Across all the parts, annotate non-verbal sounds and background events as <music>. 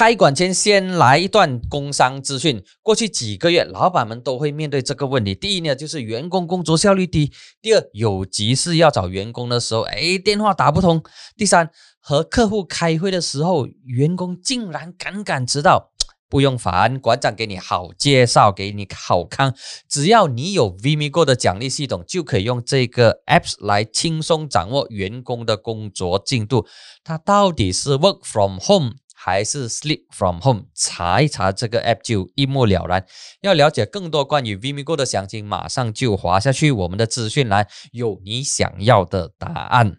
开馆前，先来一段工商资讯。过去几个月，老板们都会面对这个问题。第一呢，就是员工工作效率低；第二，有急事要找员工的时候，哎，电话打不通；第三，和客户开会的时候，员工竟然敢敢迟到。不用烦，馆长给你好介绍，给你好康。只要你有 Vimigo 的奖励系统，就可以用这个 apps 来轻松掌握员工的工作进度。他到底是 work from home 还是 sleep from home？查一查这个 app 就一目了然。要了解更多关于 Vimigo 的详情，马上就滑下去我们的资讯栏，有你想要的答案。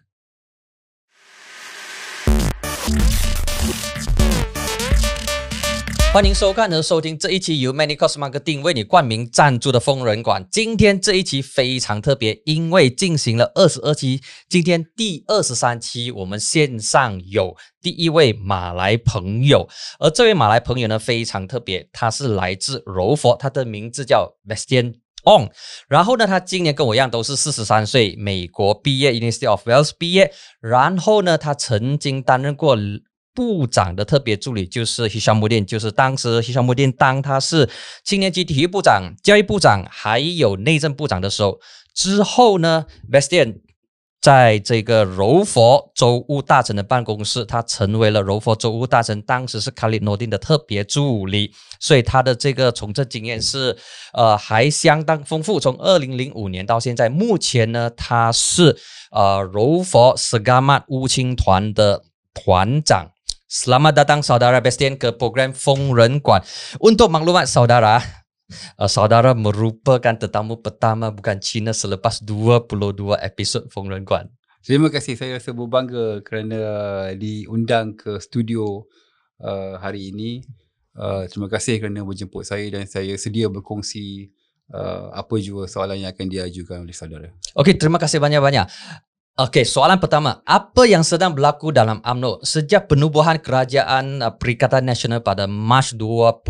欢迎收看和收听这一期由 Many Cos Marketing 为你冠名赞助的疯人馆。今天这一期非常特别，因为进行了二十二期，今天第二十三期，我们线上有第一位马来朋友，而这位马来朋友呢非常特别，他是来自柔佛，他的名字叫 Bastian On。然后呢，他今年跟我一样都是四十三岁，美国毕业，University of Wales 毕业。然后呢，他曾经担任过。部长的特别助理就是希山木店，就是当时希山木店当他是青年级体育部长、教育部长，还有内政部长的时候，之后呢，Bestian 在这个柔佛州务大臣的办公室，他成为了柔佛州务大臣，当时是卡里诺丁的特别助理，所以他的这个从政经验是呃还相当丰富。从二零零五年到现在，目前呢，他是呃柔佛 Segamat 乌青团的团长。Selamat datang saudara Bastian ke program Fong Ren Kuan. Untuk maklumat saudara, uh, saudara merupakan tetamu pertama bukan Cina selepas 22 episod Fong Ren Kuan. Terima kasih saya rasa berbangga kerana diundang ke studio uh, hari ini. Uh, terima kasih kerana menjemput saya dan saya sedia berkongsi uh, apa jua soalan yang akan diajukan oleh saudara. Okey, terima kasih banyak-banyak. Okey, soalan pertama. Apa yang sedang berlaku dalam AMNO sejak penubuhan kerajaan uh, Perikatan Nasional pada Mac 2020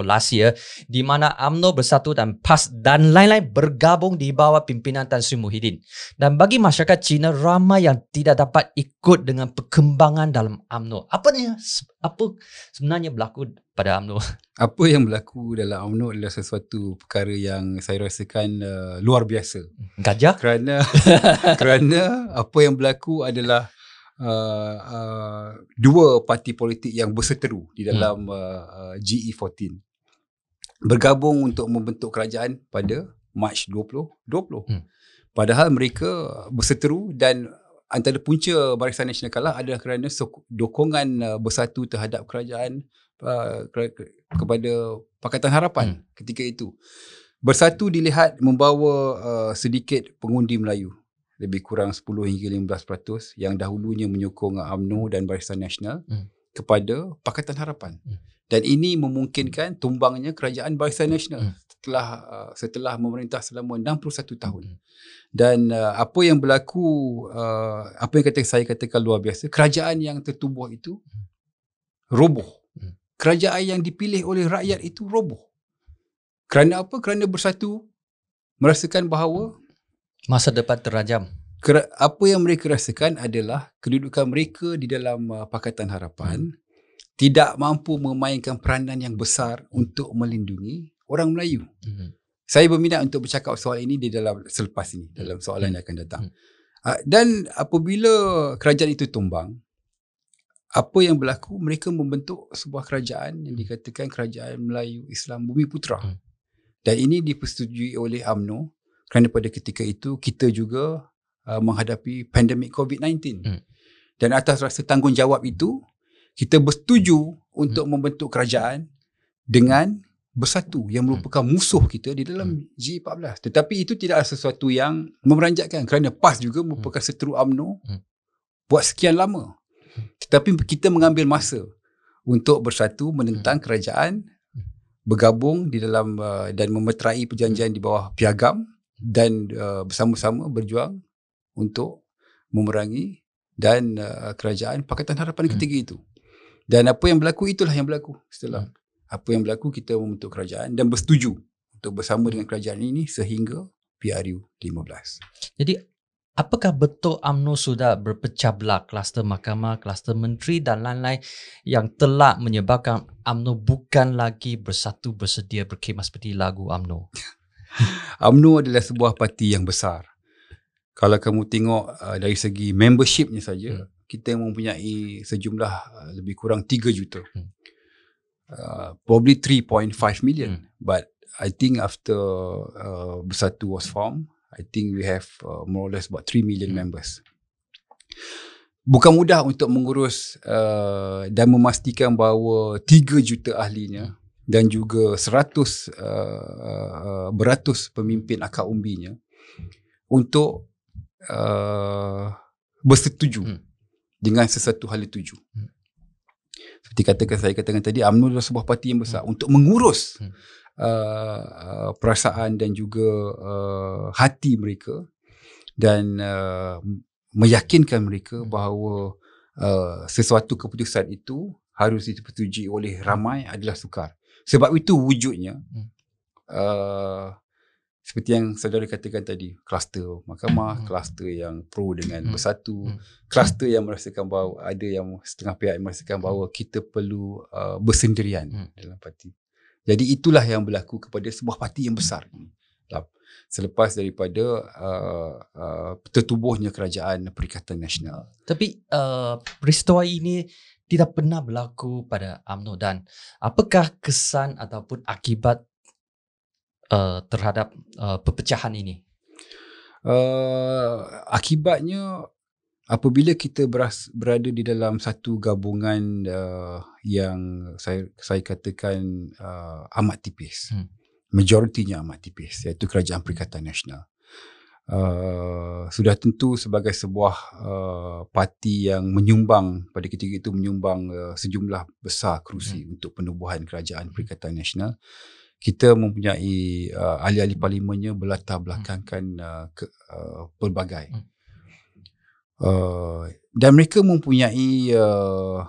last year di mana AMNO bersatu dan PAS dan lain-lain bergabung di bawah pimpinan Tan Sri Muhyiddin. Dan bagi masyarakat Cina ramai yang tidak dapat ikut dengan perkembangan dalam AMNO. Apa ni? Apa sebenarnya berlaku pada UMNO. Apa yang berlaku dalam UMNO adalah sesuatu perkara yang saya rasakan uh, luar biasa. Gajah? Kerana <laughs> kerana apa yang berlaku adalah uh, uh, dua parti politik yang berseteru di dalam hmm. uh, uh, GE14 bergabung untuk membentuk kerajaan pada Mac 2020. Hmm. Padahal mereka berseteru dan antara punca Barisan Nasional Kalah adalah kerana dokongan uh, bersatu terhadap kerajaan Uh, kepada Pakatan Harapan hmm. ketika itu. Bersatu dilihat membawa uh, sedikit pengundi Melayu. Lebih kurang 10 hingga 15% yang dahulunya menyokong UMNO dan Barisan Nasional hmm. kepada Pakatan Harapan. Hmm. Dan ini memungkinkan tumbangnya kerajaan Barisan Nasional hmm. Setelah uh, setelah memerintah selama 61 tahun. Hmm. Dan uh, apa yang berlaku uh, apa yang kata saya katakan luar biasa, kerajaan yang tertubuh itu hmm. roboh kerajaan yang dipilih oleh rakyat itu roboh. Kerana apa? Kerana bersatu merasakan bahawa masa depan terajam. Apa yang mereka rasakan adalah kedudukan mereka di dalam uh, Pakatan Harapan hmm. tidak mampu memainkan peranan yang besar untuk melindungi orang Melayu. Hmm. Saya berminat untuk bercakap soal ini di dalam selepas ini dalam soalan yang akan datang. Hmm. Uh, dan apabila kerajaan itu tumbang, apa yang berlaku mereka membentuk sebuah kerajaan yang dikatakan kerajaan Melayu Islam Bumi Putra hmm. dan ini dipersetujui oleh AMNO kerana pada ketika itu kita juga uh, menghadapi pandemik COVID-19 hmm. dan atas rasa tanggungjawab itu kita bersetuju untuk hmm. membentuk kerajaan dengan bersatu yang hmm. merupakan musuh kita di dalam hmm. G14 tetapi itu tidaklah sesuatu yang memeranjatkan kerana PAS juga merupakan hmm. seteru AMNO hmm. buat sekian lama tetapi kita mengambil masa untuk bersatu menentang hmm. kerajaan bergabung di dalam uh, dan memeterai perjanjian di bawah piagam dan uh, bersama-sama berjuang untuk memerangi dan uh, kerajaan Pakatan Harapan hmm. ketika itu. Dan apa yang berlaku itulah yang berlaku setelah hmm. Apa yang berlaku kita membentuk kerajaan dan bersetuju untuk bersama dengan kerajaan ini sehingga PRU 15. Jadi apakah betul AMNO sudah berpecah belah kluster mahkamah, kluster menteri dan lain-lain yang telah menyebabkan AMNO bukan lagi bersatu bersedia berkhidmat seperti lagu AMNO? AMNO <laughs> adalah sebuah parti yang besar. Kalau kamu tengok uh, dari segi membershipnya saja, hmm. kita mempunyai sejumlah uh, lebih kurang 3 juta. Hmm. Uh, probably 3.5 million. Hmm. But I think after uh, Bersatu was formed, I think we have uh, more or less about 3 million hmm. members. Bukan mudah untuk mengurus uh, dan memastikan bahawa 3 juta ahlinya hmm. dan juga 100 uh, uh, beratus pemimpin akar umbinya untuk uh, bersetuju hmm. dengan sesuatu hal tuju. Hmm. Seperti katakan saya katakan tadi, UMNO adalah sebuah parti yang besar hmm. untuk mengurus hmm. Uh, uh, perasaan dan juga uh, hati mereka dan uh, meyakinkan mereka hmm. bahawa uh, sesuatu keputusan itu harus disetujui oleh ramai adalah sukar. Sebab itu wujudnya hmm. uh, seperti yang saudara katakan tadi, kluster mahkamah, hmm. kluster yang pro dengan hmm. bersatu, hmm. kluster yang merasakan bahawa ada yang setengah pihak yang merasakan bahawa kita perlu uh, bersendirian hmm. dalam parti. Jadi itulah yang berlaku kepada sebuah parti yang besar ini. Selepas daripada uh, uh, tertubuhnya kerajaan Perikatan Nasional. Tapi uh, peristiwa ini tidak pernah berlaku pada AMNO dan apakah kesan ataupun akibat uh, terhadap uh, perpecahan ini? Uh, akibatnya apabila kita beras, berada di dalam satu gabungan uh, yang saya saya katakan uh, amat tipis hmm. majoritinya amat tipis iaitu kerajaan perikatan nasional uh, sudah tentu sebagai sebuah uh, parti yang menyumbang pada ketika itu menyumbang uh, sejumlah besar kerusi hmm. untuk penubuhan kerajaan perikatan nasional kita mempunyai uh, ahli-ahli parlimennya berlatar belakangkan uh, ke, uh, pelbagai hmm. Uh, dan mereka mempunyai uh,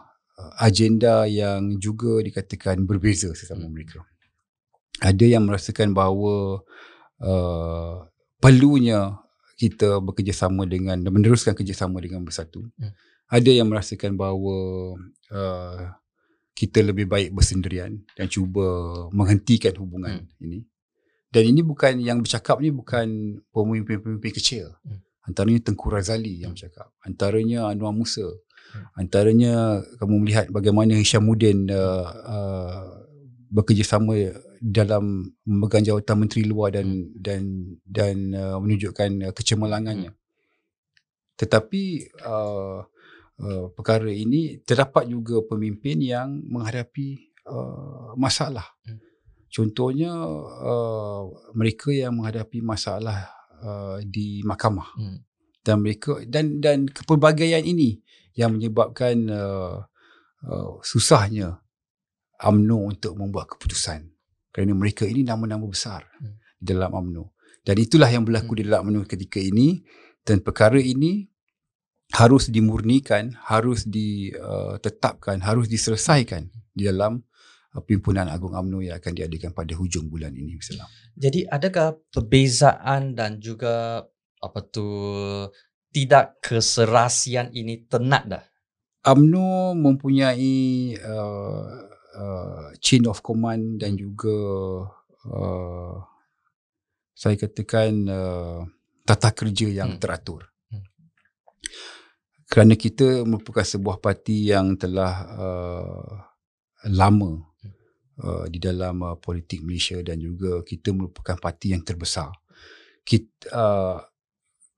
agenda yang juga dikatakan berbeza sesama mereka. Ada yang merasakan bahawa uh, perlunya kita bekerjasama dengan dan meneruskan kerjasama dengan bersatu. Hmm. Ada yang merasakan bahawa uh, kita lebih baik bersendirian dan cuba menghentikan hubungan hmm. ini. Dan ini bukan yang bercakap ni bukan pemimpin-pemimpin kecil. Hmm. Antaranya Tengku Razali yang bercakap. Antaranya Anwar Musa. Hmm. Antaranya kamu melihat bagaimana Hishamuddin uh, uh, bekerjasama dalam memegang jawatan menteri luar dan hmm. dan dan uh, menunjukkan uh, kecemerlangannya. Hmm. Tetapi uh, uh, perkara ini terdapat juga pemimpin yang menghadapi uh, masalah. Hmm. Contohnya uh, mereka yang menghadapi masalah Uh, di mahkamah hmm. dan mereka dan dan kepelbagaian ini yang menyebabkan uh, uh, susahnya AMNO untuk membuat keputusan kerana mereka ini nama-nama besar hmm. dalam AMNO dan itulah yang berlaku hmm. di dalam AMNO ketika ini dan perkara ini harus dimurnikan harus ditetapkan uh, harus diselesaikan di dalam pimpinan agung AMNO yang akan diadakan pada hujung bulan ini misalnya. Jadi adakah perbezaan dan juga apa tu tidak keserasian ini tenat dah? AMNO mempunyai uh, uh, chain of command dan juga uh, saya katakan uh, tata kerja yang hmm. teratur. Hmm. Kerana kita merupakan sebuah parti yang telah uh, lama uh, di dalam uh, politik Malaysia dan juga kita merupakan parti yang terbesar. Kita uh,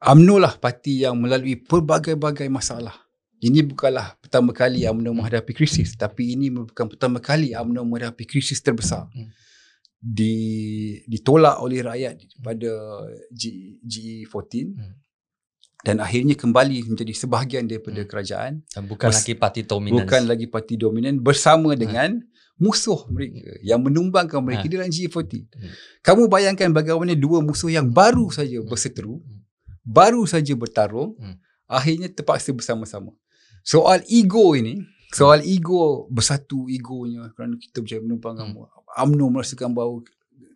UMNO lah parti yang melalui pelbagai-bagai masalah. Ini bukanlah pertama kali UMNO menghadapi krisis tapi ini merupakan pertama kali UMNO menghadapi krisis terbesar. Hmm. Di ditolak oleh rakyat pada G, GE14 hmm. Dan akhirnya kembali menjadi sebahagian daripada hmm. kerajaan dan bukan lagi parti dominan bukan lagi parti dominan bersama hmm. dengan musuh mereka yang menumbangkan mereka ha. dalam G40. Hmm. Kamu bayangkan bagaimana dua musuh yang baru saja hmm. berseteru, hmm. baru saja bertarung, hmm. akhirnya terpaksa bersama-sama. Soal ego ini, soal ego bersatu egonya kerana kita berjaya menumpang hmm. kamu. UMNO merasakan bahawa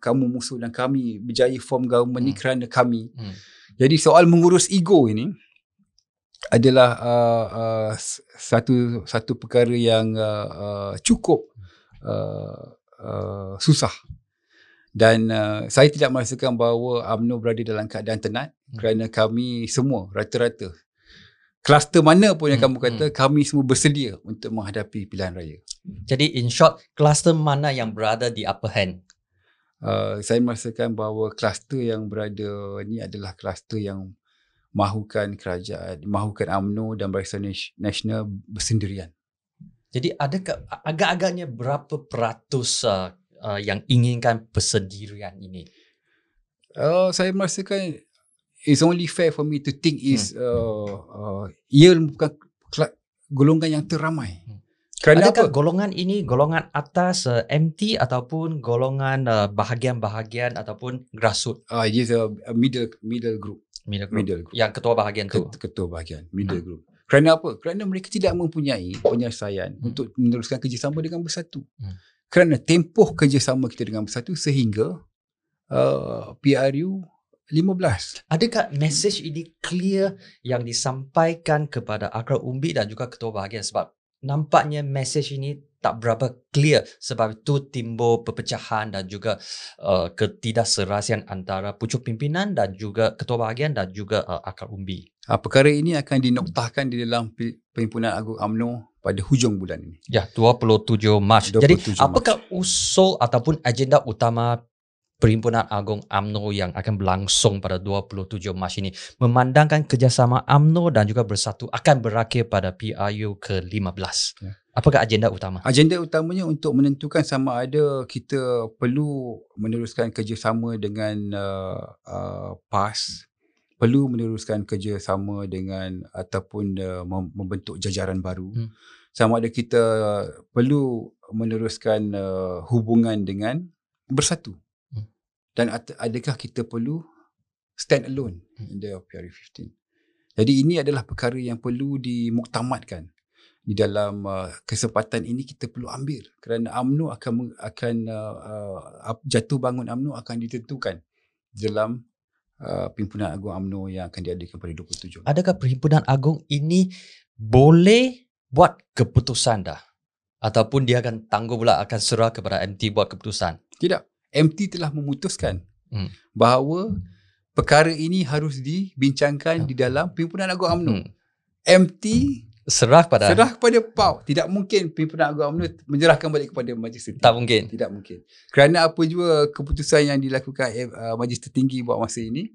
kamu musuh dan kami berjaya form government hmm. ni kerana kami. Hmm. Jadi soal mengurus ego ini adalah uh, uh, satu satu perkara yang uh, uh, cukup uh, uh, susah dan uh, saya tidak merasakan bahawa UMNO berada dalam keadaan tenat hmm. kerana kami semua rata-rata kluster mana pun yang hmm. kamu kata hmm. kami semua bersedia untuk menghadapi pilihan raya. Jadi in short kluster mana yang berada di upper hand? Uh, saya merasakan bahawa kluster yang berada ni adalah kluster yang mahukan kerajaan, mahukan UMNO dan Barisan Nasional bersendirian. Jadi adakah agak-agaknya berapa peratus uh, uh, yang inginkan persendirian ini? Uh, saya merasakan it's only fair for me to think is hmm. uh, uh, ia bukan golongan yang teramai. Hmm. Kerana Adakah apa? golongan ini golongan atas uh, MT ataupun golongan uh, bahagian-bahagian ataupun grassroots? Ah, uh, yes, a, a middle middle group middle group. middle group. Yang ketua bahagian tu. Ketua bahagian middle hmm. group. Kerana apa? Kerana mereka tidak mempunyai penyelesaian hmm. untuk meneruskan kerjasama dengan bersatu. Hmm. Kerana tempoh kerjasama kita dengan bersatu sehingga uh, PRU 15. Adakah message ini clear yang disampaikan kepada akar umbi dan juga ketua bahagian sebab nampaknya message ini tak berapa clear sebab itu timbul perpecahan dan juga uh, ketidakserasian antara pucuk pimpinan dan juga ketua bahagian dan juga uh, akar umbi. Ha, perkara ini akan dinoktahkan di dalam Perhimpunan Agung AMNO pada hujung bulan ini. Ya, 27 Mac. 27 Jadi, apakah usul ataupun agenda utama Perhimpunan Agung AMNO yang akan berlangsung pada 27 Mac ini memandangkan kerjasama AMNO dan juga bersatu akan berakhir pada PRU ke-15. Ya. Apakah agenda utama? Agenda utamanya untuk menentukan sama ada kita perlu meneruskan kerjasama dengan uh, uh, PAS, perlu meneruskan kerjasama dengan ataupun uh, membentuk jajaran baru. Hmm. Sama ada kita perlu meneruskan uh, hubungan dengan bersatu dan adakah kita perlu stand alone in the PRU 15 jadi ini adalah perkara yang perlu dimuktamadkan di dalam uh, kesempatan ini kita perlu ambil kerana AMNO akan akan uh, uh, jatuh bangun AMNO akan ditentukan dalam uh, Perhimpunan Agung AMNO yang akan diadakan pada 27. Adakah Perhimpunan Agung ini boleh buat keputusan dah? Ataupun dia akan tangguh pula akan serah kepada MT buat keputusan? Tidak. MT telah memutuskan hmm. bahawa perkara ini harus dibincangkan hmm. di dalam Pimpinan Agung UMNO. Hmm. MT serah kepada serah kepada PAU. Tidak mungkin Pimpinan Agung UMNO menyerahkan balik kepada Majlis Tertinggi. Tak mungkin. Tidak mungkin. Kerana apa juga keputusan yang dilakukan uh, Majlis Tertinggi buat masa ini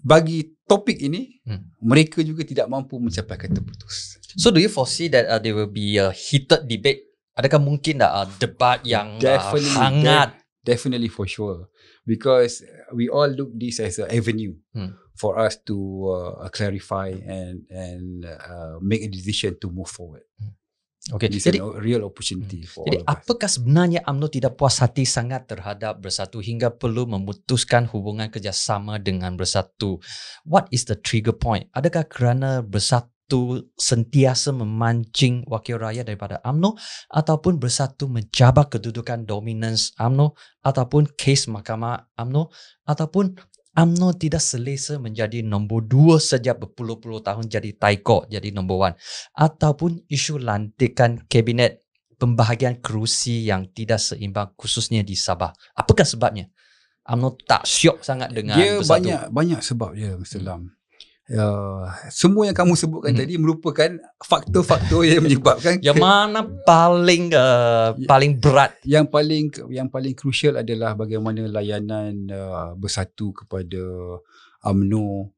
bagi topik ini hmm. mereka juga tidak mampu mencapai kata putus. So do you foresee that uh, there will be a heated debate? Adakah mungkin tak uh, debat yang uh, hangat definitely for sure because we all look this as an avenue hmm. for us to uh, clarify and and uh, make a decision to move forward. Hmm. Okay, this jadi, a real opportunity hmm. for jadi, apakah sebenarnya AMNO tidak puas hati sangat terhadap Bersatu hingga perlu memutuskan hubungan kerjasama dengan Bersatu? What is the trigger point? Adakah kerana Bersatu bersatu sentiasa memancing wakil rakyat daripada AMNO ataupun bersatu mencabar kedudukan dominans AMNO ataupun kes mahkamah AMNO ataupun AMNO tidak selesa menjadi nombor dua sejak berpuluh-puluh tahun jadi taiko jadi nombor one ataupun isu lantikan kabinet pembahagian kerusi yang tidak seimbang khususnya di Sabah. Apakah sebabnya? AMNO tak syok sangat dengan dia bersatu. banyak banyak sebab dia Mr. Lam. Hmm. Uh, semua yang kamu sebutkan hmm. tadi merupakan faktor-faktor yang <laughs> menyebabkan yang ke, mana paling uh, paling berat yang paling yang paling crucial adalah bagaimana layanan uh, bersatu kepada AMNO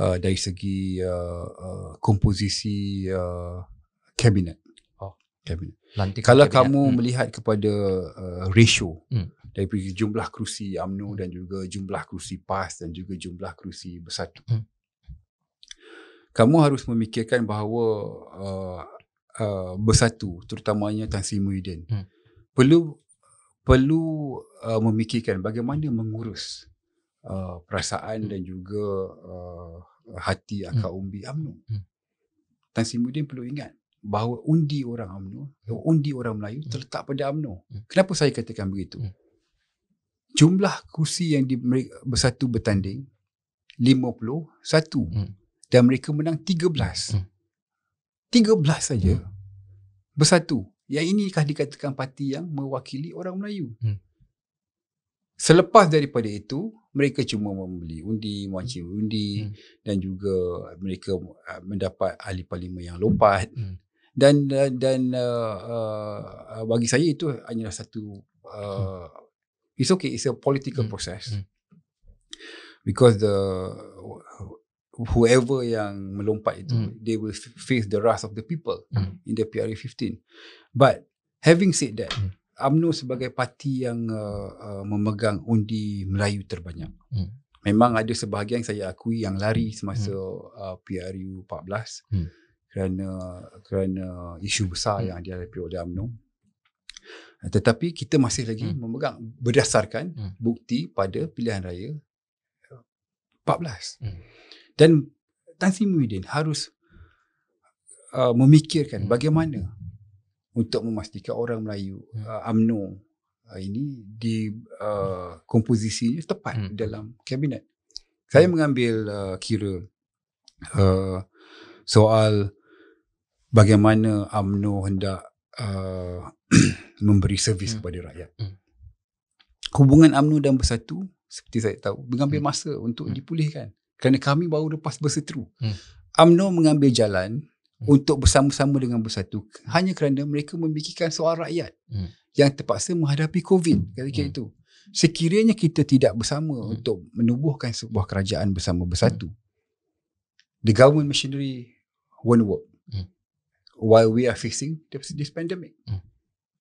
uh, dari segi uh, uh, komposisi uh, kabinet oh kabinet kalau kabinet. kamu hmm. melihat kepada uh, ratio hmm. dari jumlah kerusi AMNO dan juga jumlah kerusi PAS dan juga jumlah kerusi bersatu hmm kamu harus memikirkan bahawa uh, uh, bersatu terutamanya Tan Sri Muhyiddin hmm. perlu perlu uh, memikirkan bagaimana mengurus uh, perasaan hmm. dan juga uh, hati akar hmm. umbi UMNO. Hmm. Tan Sri Muhyiddin perlu ingat bahawa undi orang UMNO, hmm. undi orang Melayu hmm. terletak pada UMNO. Hmm. Kenapa saya katakan begitu? Hmm. Jumlah kursi yang di, bersatu bertanding hmm. Dan mereka menang 13. Hmm. 13 saja hmm. bersatu. Yang inikah dikatakan parti yang mewakili orang Melayu. Hmm. Selepas daripada itu, mereka cuma membeli undi, mengunci hmm. undi hmm. dan juga mereka uh, mendapat ahli parlimen yang lompat. Hmm. Dan dan, dan uh, uh, bagi saya itu hanyalah satu uh, hmm. it's okay, it's a political hmm. process. Hmm. Because the whoever yang melompat itu hmm. they will face the wrath of the people hmm. in the PRA 15. But having said that, hmm. UMNO sebagai parti yang uh, uh, memegang undi Melayu terbanyak. Hmm. Memang ada sebahagian saya akui yang lari semasa hmm. uh, PRU 14 hmm. kerana kerana isu besar hmm. yang dihadapi oleh UMNO. Tetapi kita masih lagi hmm. memegang berdasarkan hmm. bukti pada pilihan raya 14. Hmm. Dan Tan Sri Muhyiddin harus uh, memikirkan hmm. bagaimana untuk memastikan orang Melayu hmm. uh, uh, ini di uh, komposisinya tepat hmm. dalam kabinet. Saya hmm. mengambil uh, kira uh, soal bagaimana UMNO hendak uh, <clears throat> memberi servis hmm. kepada rakyat. Hmm. Hubungan UMNO dan Bersatu seperti saya tahu mengambil hmm. masa untuk hmm. dipulihkan kerana kami baru lepas berseteru. Hmm. UMNO mengambil jalan hmm. untuk bersama-sama dengan bersatu hanya kerana mereka memikirkan soal rakyat hmm. yang terpaksa menghadapi COVID ketika hmm. itu. Sekiranya kita tidak bersama hmm. untuk menubuhkan sebuah kerajaan bersama bersatu, hmm. the government machinery won't work. Hmm. While we are facing this pandemic. Hmm.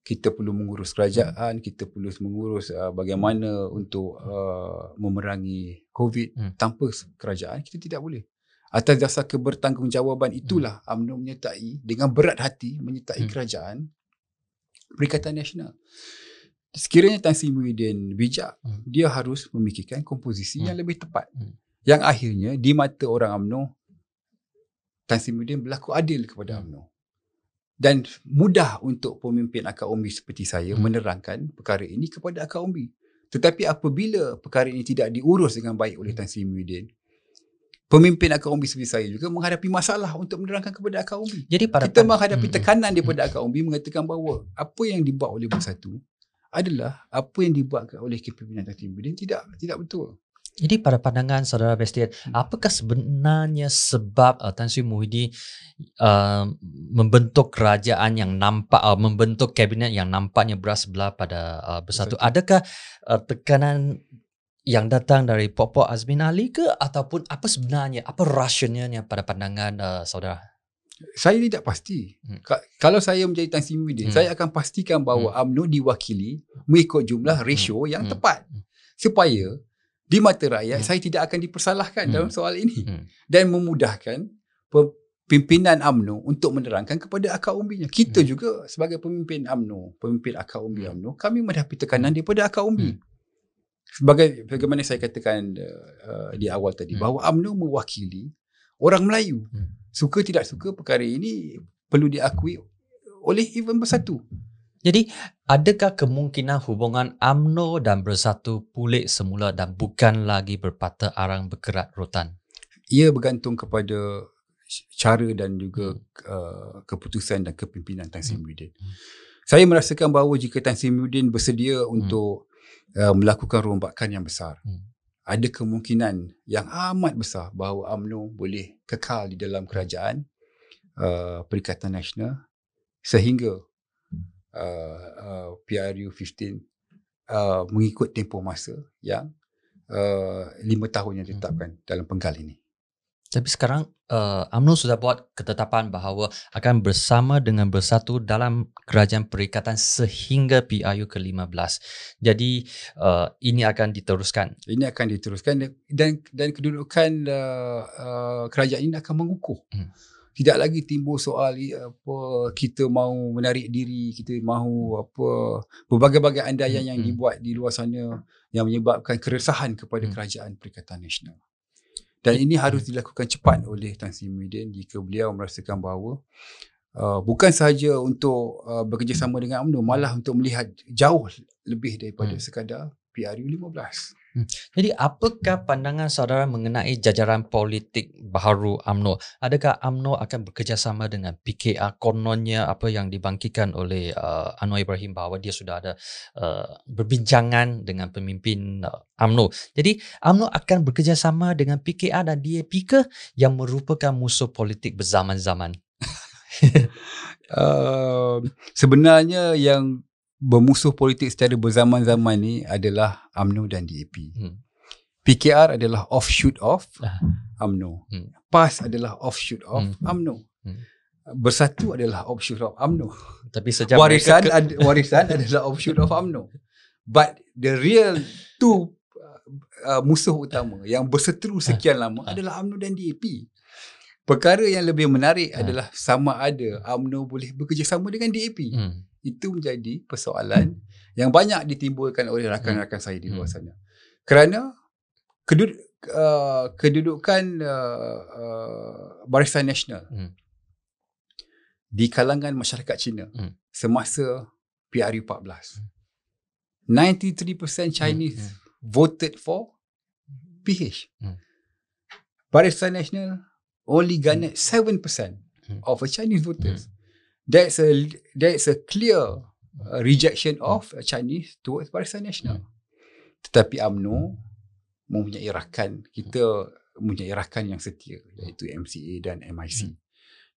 Kita perlu mengurus kerajaan, hmm. kita perlu mengurus uh, bagaimana untuk uh, memerangi COVID hmm. tanpa kerajaan kita tidak boleh. Atas dasar kebertanggungjawabaan itulah hmm. UMNO menyertai dengan berat hati menyertai hmm. kerajaan Perikatan Nasional. Sekiranya Tan Sri Muhyiddin bijak, hmm. dia harus memikirkan komposisi hmm. yang lebih tepat. Hmm. Yang akhirnya di mata orang UMNO Tan Sri Muhyiddin berlaku adil kepada hmm. UMNO. Dan mudah untuk pemimpin akar umbi seperti saya hmm. menerangkan perkara ini kepada akar umbi. Tetapi apabila perkara ini tidak diurus dengan baik oleh Tan Sri Muhyiddin, pemimpin akar umbi seperti saya juga menghadapi masalah untuk menerangkan kepada akar umbi. Jadi para kita menghadapi hmm. tekanan hmm. daripada akar umbi mengatakan bahawa apa yang dibuat oleh Bersatu adalah apa yang dibuat oleh kepimpinan Tan Sri tidak tidak betul. Jadi pada pandangan saudara Bestian, hmm. apakah sebenarnya sebab uh, Tan Sri Muhyiddin uh, membentuk kerajaan yang nampak uh, membentuk kabinet yang nampaknya bersebelah pada uh, Bersatu? Adakah uh, tekanan yang datang dari Pop Azmin Ali ke ataupun apa sebenarnya apa rasionalnya pada pandangan uh, saudara saya tidak pasti hmm. kalau saya menjadi Tan Sri Muhyiddin hmm. saya akan pastikan bahawa hmm. UMNO diwakili mengikut jumlah hmm. ratio hmm. yang hmm. tepat hmm. supaya di mata rakyat hmm. saya tidak akan dipersalahkan hmm. dalam soal ini hmm. dan memudahkan pimpinan UMNO untuk menerangkan kepada akar umbinya kita hmm. juga sebagai pemimpin UMNO pemimpin akar umbi hmm. UMNO kami menghadapi tekanan hmm. daripada akar umbi hmm sebagai bagaimana saya katakan uh, di awal tadi hmm. bahawa UMNO mewakili orang Melayu. Hmm. Suka tidak suka perkara ini perlu diakui oleh even bersatu. Jadi adakah kemungkinan hubungan UMNO dan bersatu pulih semula dan bukan lagi berpatah arang bergerak rotan? Ia bergantung kepada cara dan juga hmm. uh, keputusan dan kepimpinan Tan Sri hmm. Muhyiddin. Hmm. Saya merasakan bahawa jika Tan Sri Muhyiddin bersedia hmm. untuk uh, melakukan rombakan yang besar. Hmm. Ada kemungkinan yang amat besar bahawa UMNO boleh kekal di dalam kerajaan uh, Perikatan Nasional sehingga uh, uh, PRU 15 uh, mengikut tempoh masa yang uh, lima tahun yang ditetapkan hmm. dalam penggal ini. Tapi sekarang uh, UMNO sudah buat ketetapan bahawa akan bersama dengan bersatu dalam kerajaan perikatan sehingga PIU ke-15. Jadi uh, ini akan diteruskan. Ini akan diteruskan dan dan kedudukan uh, uh, kerajaan ini akan mengukuh. Hmm. Tidak lagi timbul soal apa kita mahu menarik diri, kita mahu apa berbagai-bagai andaian hmm. yang dibuat di luar sana yang menyebabkan keresahan kepada hmm. kerajaan Perikatan Nasional. Dan ini harus dilakukan cepat oleh Tan Sri Muhyiddin jika beliau merasakan bahawa uh, bukan sahaja untuk uh, bekerjasama dengan UMNO malah untuk melihat jauh lebih daripada hmm. sekadar PRU 15. Hmm. Jadi apakah pandangan saudara mengenai jajaran politik baharu AMNO? Adakah AMNO akan bekerjasama dengan PKR kononnya apa yang dibangkitkan oleh uh, Anwar Ibrahim bahawa dia sudah ada uh, berbincangan dengan pemimpin uh, AMNO. Jadi AMNO akan bekerjasama dengan PKR dan DAP ke yang merupakan musuh politik berzaman-zaman? uh, <laughs> sebenarnya yang bermusuh politik secara berzaman-zaman ni adalah AMNO dan DAP. Hmm. PKR adalah offshoot of AMNO. Hmm. PAS adalah offshoot of hmm. AMNO. Hmm. Bersatu adalah offshoot of AMNO. Tapi sejak warisan ad, warisan <laughs> adalah offshoot of AMNO. But the real two uh, musuh utama yang berseteru sekian lama uh. adalah AMNO dan DAP. Perkara yang lebih menarik uh. adalah sama ada AMNO boleh bekerjasama dengan DAP. Hmm itu menjadi persoalan yang banyak ditimbulkan oleh rakan-rakan saya di luar hmm. sana. Kerana keduduk, uh, kedudukan uh, uh, Barisan Nasional hmm. di kalangan masyarakat Cina hmm. semasa PRU 14. Hmm. 93% Chinese hmm. voted for PH. Hmm. Barisan Nasional only garnered 7% hmm. of Chinese voters. Hmm that's a that's a clear uh, rejection of uh, Chinese towards Barisan Nasional. Tetapi UMNO mempunyai rakan kita mempunyai rakan yang setia iaitu MCA dan MIC hmm.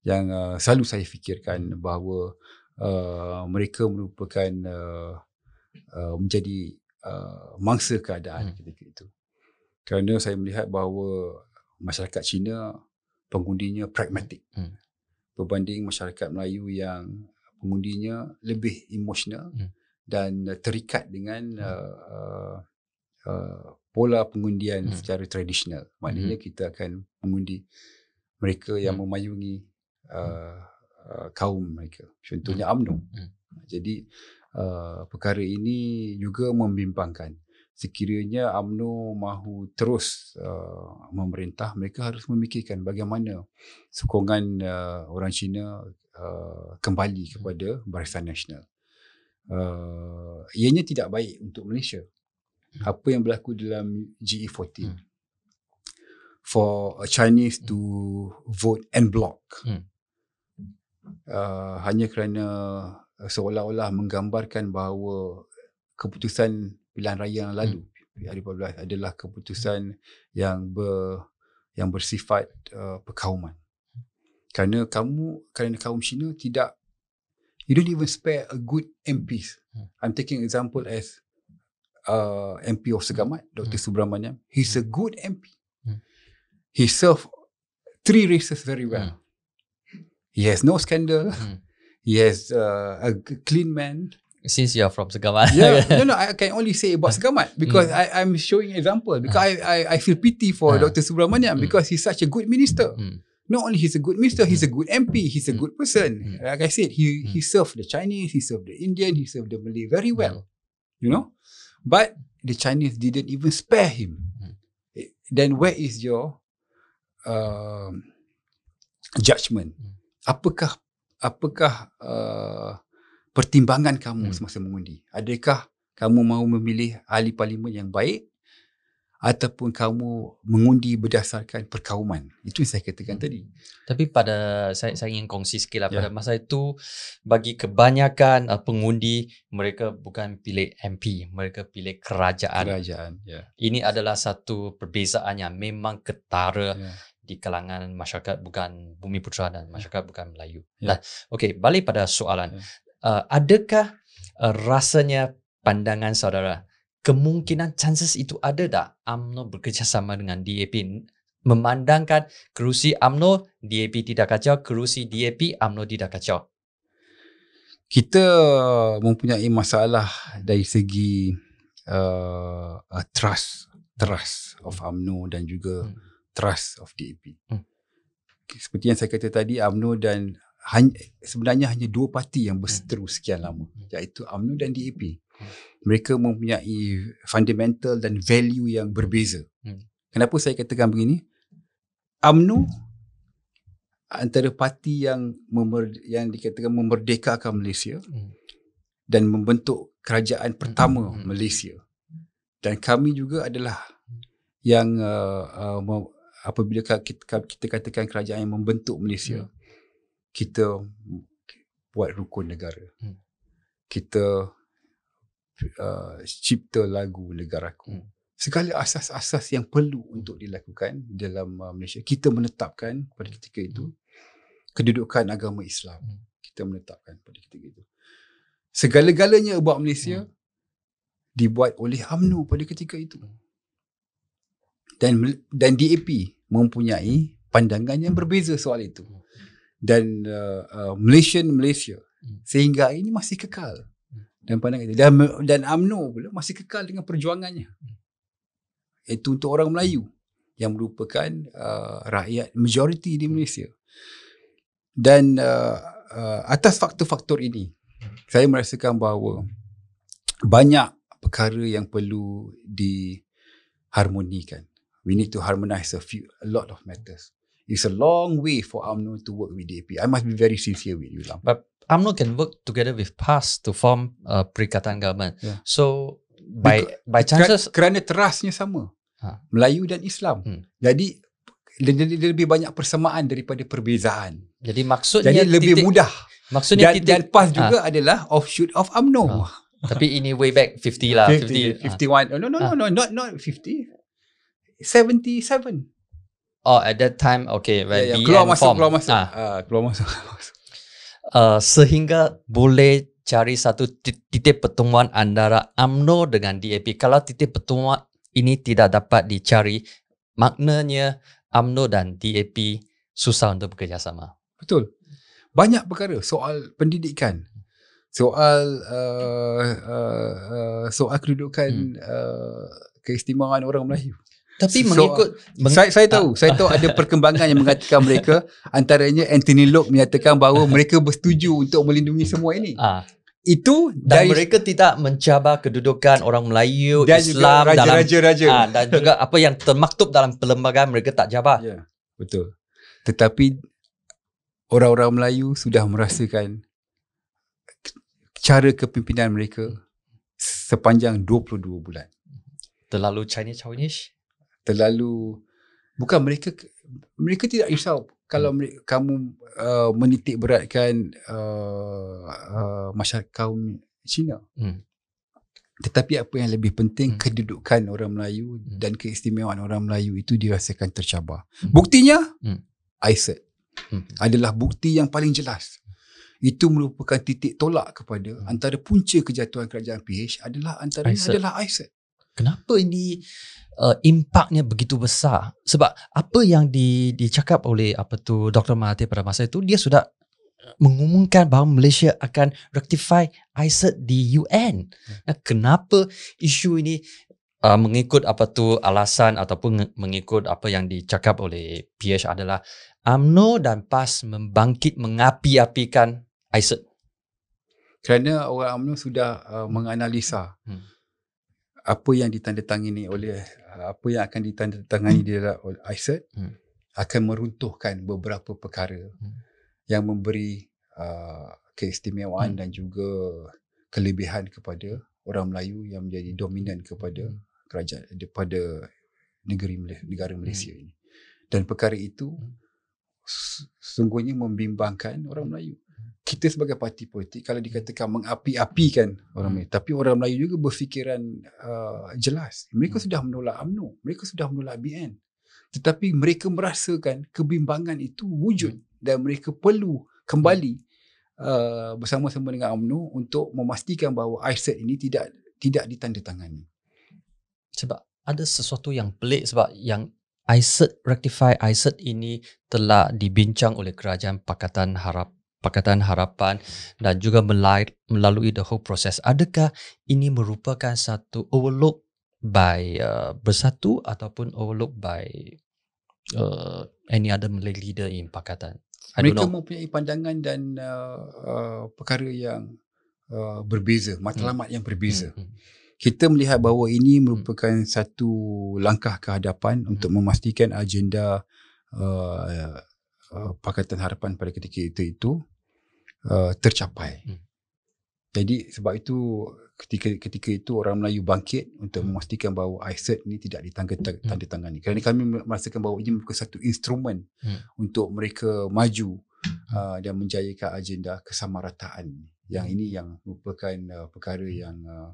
yang uh, selalu saya fikirkan bahawa uh, mereka merupakan uh, uh, menjadi uh, mangsa keadaan hmm. ketika itu. Kerana saya melihat bahawa masyarakat Cina pengundinya pragmatik. Hmm berbanding masyarakat Melayu yang pengundinya lebih emosional hmm. dan terikat dengan hmm. uh, uh, pola pengundian hmm. secara tradisional. Maknanya hmm. kita akan mengundi mereka yang hmm. memayungi uh, uh, kaum mereka. Contohnya hmm. UMNO. Hmm. Jadi uh, perkara ini juga membimbangkan sekiranya AMNO mahu terus uh, memerintah mereka harus memikirkan bagaimana sokongan uh, orang Cina uh, kembali kepada Barisan Nasional. Uh, ianya tidak baik untuk Malaysia. Hmm. Apa yang berlaku dalam GE14 hmm. for a Chinese to vote en bloc hmm. uh, hanya kerana seolah-olah menggambarkan bahawa keputusan pilihan raya yang lalu hmm. PRU14 adalah keputusan yang ber, yang bersifat uh, perkauman. Kerana kamu kerana kaum Cina tidak you don't even spare a good MPs. Hmm. I'm taking example as uh, MP of Segamat Dr. Hmm. Subramaniam. He's a good MP. Hmm. He served three races very well. Hmm. He has no scandal. Hmm. He has uh, a clean man. Since you're from Segamat. Yeah, <laughs> no, no, I can only say about Segamat because mm. I, I'm showing example because uh. I, I, I feel pity for uh. Dr. Subramaniam mm. because he's such a good minister. Mm. Not only he's a good minister, he's a good MP, he's a mm. good person. Mm. Like I said, he mm. he served the Chinese, he served the Indian, he served the Malay very well. You know, but the Chinese didn't even spare him. Eh, then where is your um, judgment? Apakah apakah uh, pertimbangan kamu hmm. semasa mengundi? Adakah kamu mahu memilih ahli parlimen yang baik ataupun kamu mengundi berdasarkan perkauman? Itu yang saya katakan hmm. tadi. Tapi pada saya saya ingin kongsi sikit lah. Pada ya. masa itu bagi kebanyakan uh, pengundi mereka bukan pilih MP, mereka pilih kerajaan. Kerajaan, ya. Ini adalah satu perbezaan yang memang ketara ya. di kalangan masyarakat bukan Bumi Putra dan masyarakat bukan Melayu. Ya. Nah, okey, balik pada soalan. Ya uh, adakah uh, rasanya pandangan saudara kemungkinan chances itu ada tak AMNO bekerjasama dengan DAP memandangkan kerusi AMNO DAP tidak kacau kerusi DAP AMNO tidak kacau kita mempunyai masalah dari segi uh, uh, trust trust of AMNO dan juga hmm. trust of DAP hmm. seperti yang saya kata tadi AMNO dan hanya, sebenarnya hanya dua parti yang berseteru hmm. sekian lama hmm. iaitu UMNO dan DAP. Hmm. Mereka mempunyai fundamental dan value yang berbeza. Kenapa saya katakan begini? UMNO antara parti yang memer, yang dikatakan memerdekakan Malaysia dan membentuk kerajaan pertama Malaysia dan kami juga adalah yang uh, uh, apabila kita, kita katakan kerajaan yang membentuk Malaysia. Kita buat rukun negara hmm. kita uh, cipta lagu negaraku hmm. segala asas-asas yang perlu untuk dilakukan dalam uh, Malaysia kita menetapkan pada ketika itu hmm. kedudukan agama Islam hmm. kita menetapkan pada ketika itu segala-galanya buat Malaysia hmm. dibuat oleh UMNO pada ketika itu hmm dan dan DAP mempunyai pandangan yang berbeza soal itu dan uh, uh, Malaysian Malaysia. Sehingga ini masih kekal. Dan pandangan dan dan AMNO pula masih kekal dengan perjuangannya. Itu untuk orang Melayu yang merupakan uh, rakyat majoriti di Malaysia. Dan uh, uh, atas faktor-faktor ini saya merasakan bahawa banyak perkara yang perlu diharmonikan. We need to harmonise a few a lot of matters. It's a long way for UMNO to work with DAP. I must be very sincere with you, Lam. But UMNO can work together with PAS to form a Perikatan government. Yeah. So by Because, by chances kerana terasnya sama. Ha. Melayu dan Islam. Hmm. Jadi dia lebih banyak persamaan daripada perbezaan. Jadi maksudnya Jadi lebih titik, mudah. Maksudnya dan, titik, dan PAS juga ha. adalah offshoot of UMNO. Ha. Tapi ini way back 50 lah. 50, 50 51. Ha. No, no, no, no, no, not, not 50. 77. Oh, at that time, okay. When yeah, yeah. Keluar masuk, keluar masuk. Ah. Uh, <laughs> keluar masuk. uh, sehingga boleh cari satu titik pertemuan antara AMNO dengan DAP. Kalau titik pertemuan ini tidak dapat dicari, maknanya AMNO dan DAP susah untuk bekerjasama. Betul. Banyak perkara soal pendidikan, soal uh, uh, uh, soal kedudukan hmm. uh, keistimewaan orang Melayu. Tapi so, mengikut meng- saya saya tahu, ah. saya tahu ada perkembangan yang mengatakan mereka antaranya Anthony Locke menyatakan bahawa mereka bersetuju untuk melindungi semua ini. Ah. Itu dan dari, mereka tidak mencabar kedudukan orang Melayu, dan Islam juga raja, dalam raja, raja. Ah, dan juga <laughs> apa yang termaktub dalam perlembagaan mereka tak cabar. Ya, betul. Tetapi orang-orang Melayu sudah merasakan cara kepimpinan mereka sepanjang 22 bulan. Terlalu Chinese Chinese? Terlalu bukan mereka mereka tidak risau kalau hmm. mereka, kamu uh, menitik beratkan uh, uh, masyarakat kaum Cina. Hmm. Tetapi apa yang lebih penting hmm. kedudukan orang Melayu hmm. dan keistimewaan orang Melayu itu dirasakan tercabar. Hmm. Buktinya hmm. ISET hmm. adalah bukti yang paling jelas. Itu merupakan titik tolak kepada hmm. antara punca kejatuhan kerajaan PH adalah antara adalah ISET. Kenapa ini uh, impaknya begitu besar sebab apa yang di dicakap oleh apa tu Dr Mahathir pada masa itu dia sudah mengumumkan bahawa Malaysia akan rectify ISET di UN. Hmm. Kenapa isu ini uh, mengikut apa tu alasan ataupun mengikut apa yang dicakap oleh PH adalah AMNO dan PAS membangkit mengapi-apikan ISET. Kerana orang AMNO sudah uh, menganalisa hmm. Apa yang ditandatangani oleh apa yang akan ditandatangani di dalam ISET hmm. akan meruntuhkan beberapa perkara hmm. yang memberi uh, keistimewaan hmm. dan juga kelebihan kepada orang Melayu yang menjadi dominan kepada hmm. kerajaan kepada negeri negara Malaysia hmm. ini. Dan perkara itu hmm. sungguhnya membimbangkan orang Melayu kita sebagai parti politik kalau dikatakan mengapi-apikan orang Melayu tapi orang Melayu juga berfikiran uh, jelas mereka hmm. sudah menolak UMNO mereka sudah menolak BN tetapi mereka merasakan kebimbangan itu wujud hmm. dan mereka perlu kembali uh, bersama-sama dengan UMNO untuk memastikan bahawa ISET ini tidak tidak ditandatangani sebab ada sesuatu yang pelik sebab yang ISET rectify ISET ini telah dibincang oleh kerajaan Pakatan Harap Pakatan Harapan dan juga melalui the whole process. Adakah ini merupakan satu overlook by uh, Bersatu ataupun overlook by uh, any other Malay leader in Pakatan? I Mereka mempunyai pandangan dan uh, uh, perkara yang uh, berbeza, matlamat hmm. yang berbeza. Hmm. hmm. Kita melihat bahawa ini merupakan hmm. satu langkah ke hadapan hmm. untuk memastikan agenda uh, uh, Pakatan Harapan pada ketika itu itu uh, tercapai. Hmm. Jadi sebab itu ketika ketika itu orang Melayu bangkit untuk Hmm. memastikan bahawa ISET ni tidak ditandatangani. Kerana kami merasakan bahawa ini merupakan satu instrumen Hmm. untuk mereka maju uh, dan menjayakan agenda kesamarataan. Yang ini yang merupakan uh, perkara yang uh,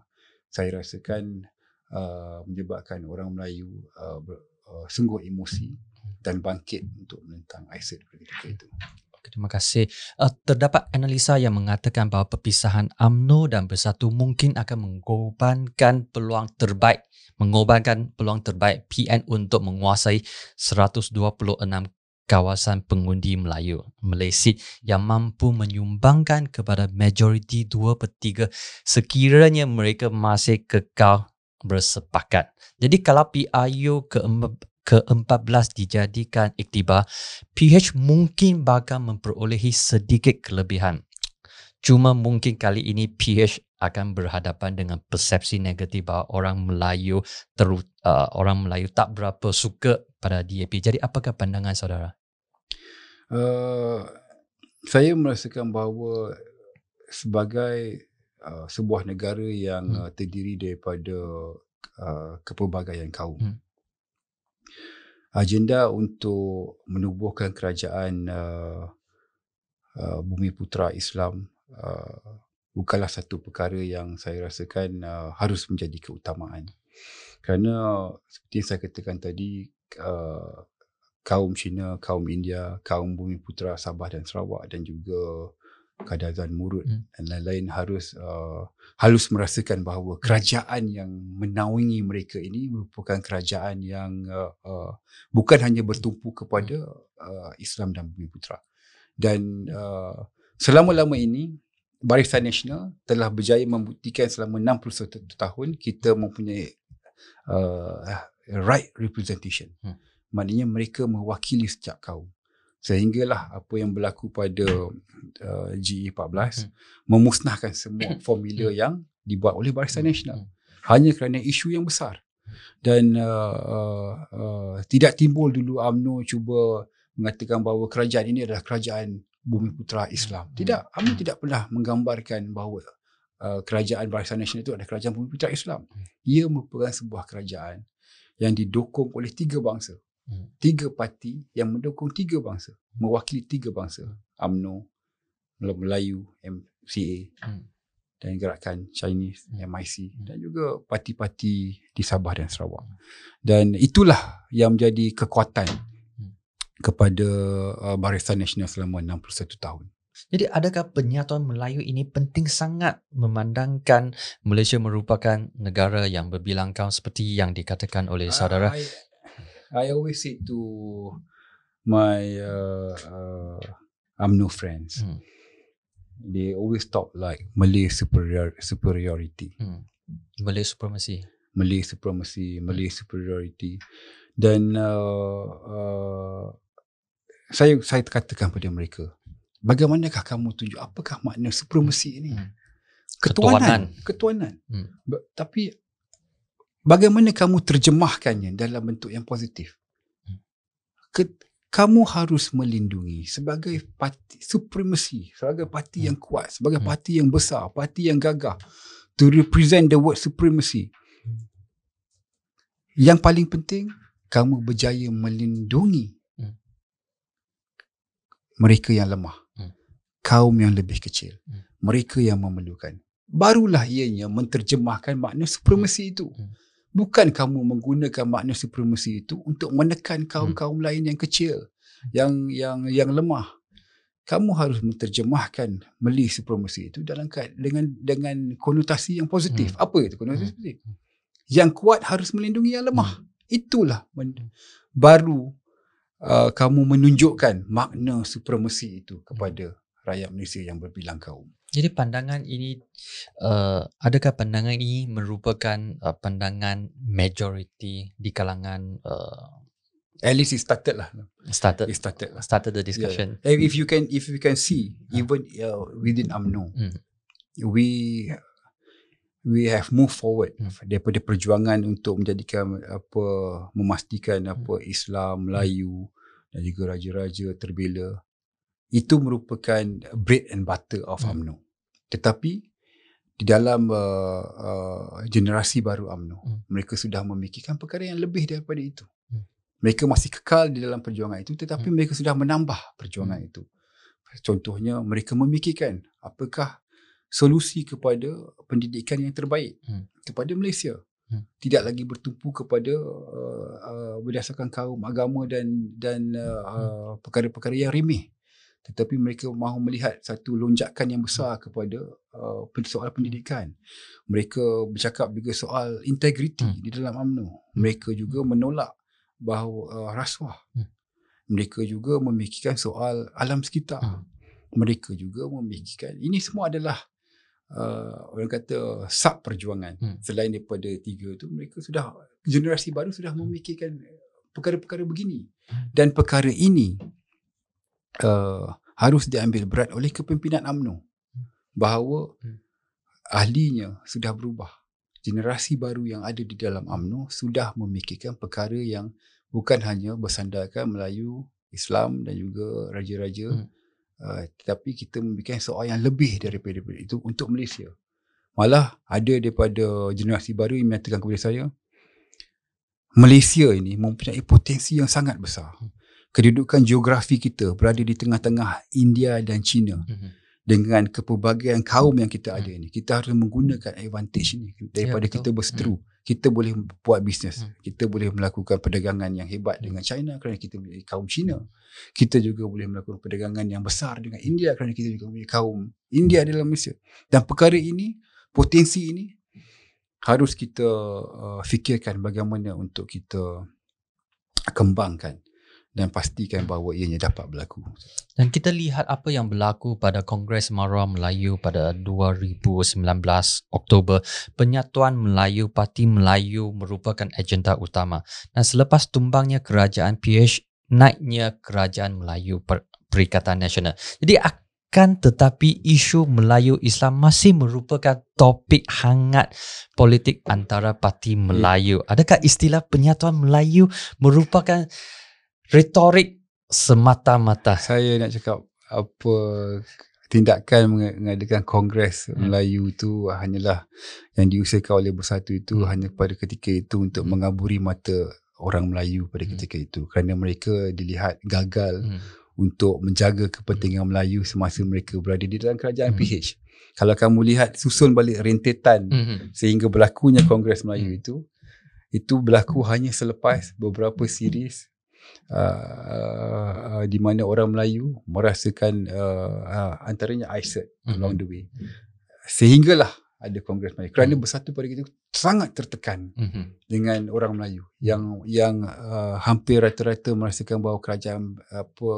saya rasakan uh, menyebabkan orang Melayu uh, ber, uh, sungguh emosi dan bangkit untuk menentang pada ketika itu. Terima kasih. Uh, terdapat analisa yang mengatakan bahawa perpisahan AMNO dan Bersatu mungkin akan mengorbankan peluang terbaik mengorbankan peluang terbaik PN untuk menguasai 126 kawasan pengundi Melayu Malaysia yang mampu menyumbangkan kepada majoriti 2 per 3 sekiranya mereka masih kekal bersepakat. Jadi kalau PIU ke ke-14 dijadikan iktibar, PH mungkin bakal memperolehi sedikit kelebihan. Cuma mungkin kali ini PH akan berhadapan dengan persepsi negatif bahawa orang Melayu teru, uh, orang Melayu tak berapa suka pada DAP. Jadi apakah pandangan saudara? Uh, saya merasakan bahawa sebagai uh, sebuah negara yang Hmm. uh, terdiri daripada uh, kepelbagaian kaum. Hmm. Agenda untuk menubuhkan kerajaan uh, uh, Bumi Putera Islam uh, bukanlah satu perkara yang saya rasakan uh, harus menjadi keutamaan. Kerana seperti yang saya katakan tadi uh, kaum Cina, kaum India, kaum Bumi Putera Sabah dan Sarawak dan juga Kadazan Murut Hmm. dan lain-lain harus uh, harus merasakan bahawa kerajaan yang menaungi mereka ini merupakan kerajaan yang uh, uh, bukan hanya bertumpu kepada uh, Islam dan Bumi Putera. Dan uh, selama-lama ini Barisan Nasional telah berjaya membuktikan selama 61 tahun kita mempunyai uh, right representation. Hmm. Maknanya mereka mewakili setiap kaum. Sehinggalah apa yang berlaku pada uh, GE14 Hmm. memusnahkan semua <coughs> formula yang dibuat oleh Barisan Nasional Hmm. hanya kerana isu yang besar dan uh, uh, uh, tidak timbul dulu UMNO cuba mengatakan bahawa kerajaan ini adalah kerajaan Bumi Putera Islam. Hmm. Tidak, UMNO tidak pernah menggambarkan bahawa uh, kerajaan Barisan Nasional itu adalah kerajaan Bumi Putera Islam. Ia merupakan sebuah kerajaan yang didukung oleh tiga bangsa. Hmm. Tiga parti yang mendukung tiga bangsa, mewakili tiga bangsa. UMNO, Melayu, MCA Hmm. dan gerakan Chinese, Hmm. MIC Hmm. dan juga parti-parti di Sabah dan Sarawak. Dan itulah yang menjadi kekuatan Hmm. kepada uh, Barisan Nasional selama 61 tahun. Jadi adakah penyatuan Melayu ini penting sangat memandangkan Malaysia merupakan negara yang berbilang kaum seperti yang dikatakan oleh saudara? I, I always say to my uh, uh, UMNO friends, Hmm. they always talk like Malay superior, superiority. Hmm. Malay supremacy. Malay supremacy, Malay superiority. Dan uh, uh, saya saya katakan pada mereka, bagaimanakah kamu tunjuk apakah makna supremacy ini? Hmm. Ketuanan, ketuanan. Hmm. Ba- Tapi bagaimana kamu terjemahkannya dalam bentuk yang positif? Hmm. Ke, kamu harus melindungi sebagai parti supremacy, sebagai parti Hmm. yang kuat, sebagai Hmm. parti yang besar, parti yang gagah to represent the word supremacy. Hmm. Yang paling penting kamu berjaya melindungi Hmm. mereka yang lemah. Hmm. Kaum yang lebih kecil. Hmm. Mereka yang memerlukan. Barulah ianya menterjemahkan makna supremasi itu. Hmm. Bukan kamu menggunakan makna supremasi itu untuk menekan kaum-kaum lain yang kecil, yang yang yang lemah. Kamu harus menterjemahkan Malay supremasi itu dalam dengan dengan konotasi yang positif. Apa itu konotasi Hmm. positif? Yang kuat harus melindungi yang lemah. Itulah men- baru uh, kamu menunjukkan makna supremasi itu kepada rakyat Malaysia yang berbilang kaum. Jadi pandangan ini, uh, adakah pandangan ini merupakan uh, pandangan majority di kalangan uh, At least it started lah. started It started lah. started the discussion? Yeah. If you can, if you can see, even uh, within UMNO, Hmm. we we have moved forward Hmm. daripada perjuangan untuk menjadikan apa memastikan Hmm. apa Islam Melayu dan juga raja-raja terbela itu merupakan bread and butter of Hmm. UMNO. Tetapi di dalam uh, uh, generasi baru UMNO hmm. mereka sudah memikirkan perkara yang lebih daripada itu hmm. mereka masih kekal di dalam perjuangan itu tetapi hmm. mereka sudah menambah perjuangan hmm. itu contohnya mereka memikirkan apakah solusi kepada pendidikan yang terbaik hmm. kepada Malaysia hmm. tidak lagi bertumpu kepada uh, uh, berdasarkan kaum agama dan dan uh, hmm. perkara-perkara yang remeh tetapi mereka mahu melihat satu lonjakan yang besar kepada uh, soal pendidikan. Mereka bercakap juga soal integriti hmm. di dalam UMNO. Hmm. Mereka juga menolak bahawa uh, rasuah. Hmm. Mereka juga memikirkan soal alam sekitar. Hmm. Mereka juga memikirkan ini semua adalah uh, orang kata sub perjuangan. Hmm. Selain daripada tiga itu mereka sudah generasi baru sudah memikirkan perkara-perkara begini. Hmm. Dan perkara ini uh, harus diambil berat oleh kepimpinan AMNO bahawa hmm. ahlinya sudah berubah. Generasi baru yang ada di dalam AMNO sudah memikirkan perkara yang bukan hanya bersandarkan Melayu, Islam dan juga raja-raja hmm. uh, tetapi kita memikirkan soal yang lebih daripada itu untuk Malaysia. Malah ada daripada generasi baru yang menyatakan kepada saya Malaysia ini mempunyai potensi yang sangat besar. Hmm kedudukan geografi kita berada di tengah-tengah India dan China mm-hmm. dengan kepelbagaian kaum yang kita ada mm-hmm. ini kita harus menggunakan advantage ini daripada yeah, kita berseteru mm-hmm. kita boleh buat bisnes mm-hmm. kita boleh melakukan perdagangan yang hebat mm-hmm. dengan China kerana kita menjadi kaum China kita juga boleh melakukan perdagangan yang besar dengan India kerana kita juga menjadi kaum India dalam Malaysia dan perkara ini potensi ini harus kita uh, fikirkan bagaimana untuk kita kembangkan dan pastikan bahawa ianya dapat berlaku. Dan kita lihat apa yang berlaku pada Kongres Maruah Melayu pada 2019 Oktober. Penyatuan Melayu, Parti Melayu merupakan agenda utama. Dan selepas tumbangnya kerajaan PH, naiknya kerajaan Melayu Perikatan Nasional. Jadi akan tetapi isu Melayu Islam masih merupakan topik hangat politik antara Parti Melayu. Adakah istilah penyatuan Melayu merupakan retorik semata-mata. Saya nak cakap apa tindakan mengadakan kongres hmm. Melayu itu hanyalah yang diusahakan oleh bersatu itu hmm. hanya pada ketika itu untuk hmm. mengaburi mata orang Melayu pada hmm. ketika hmm. itu kerana mereka dilihat gagal hmm. untuk menjaga kepentingan Melayu semasa mereka berada di dalam kerajaan hmm. PH. Kalau kamu lihat susun balik rentetan hmm. sehingga berlakunya kongres Melayu hmm. itu itu berlaku hanya selepas beberapa series uh, uh, di mana orang Melayu merasakan uh, uh, antaranya ISET mm-hmm. along the way. Sehinggalah ada Kongres Melayu. Kerana mm-hmm. bersatu pada kita sangat tertekan mm-hmm. dengan orang Melayu yang yang uh, hampir rata-rata merasakan bahawa kerajaan apa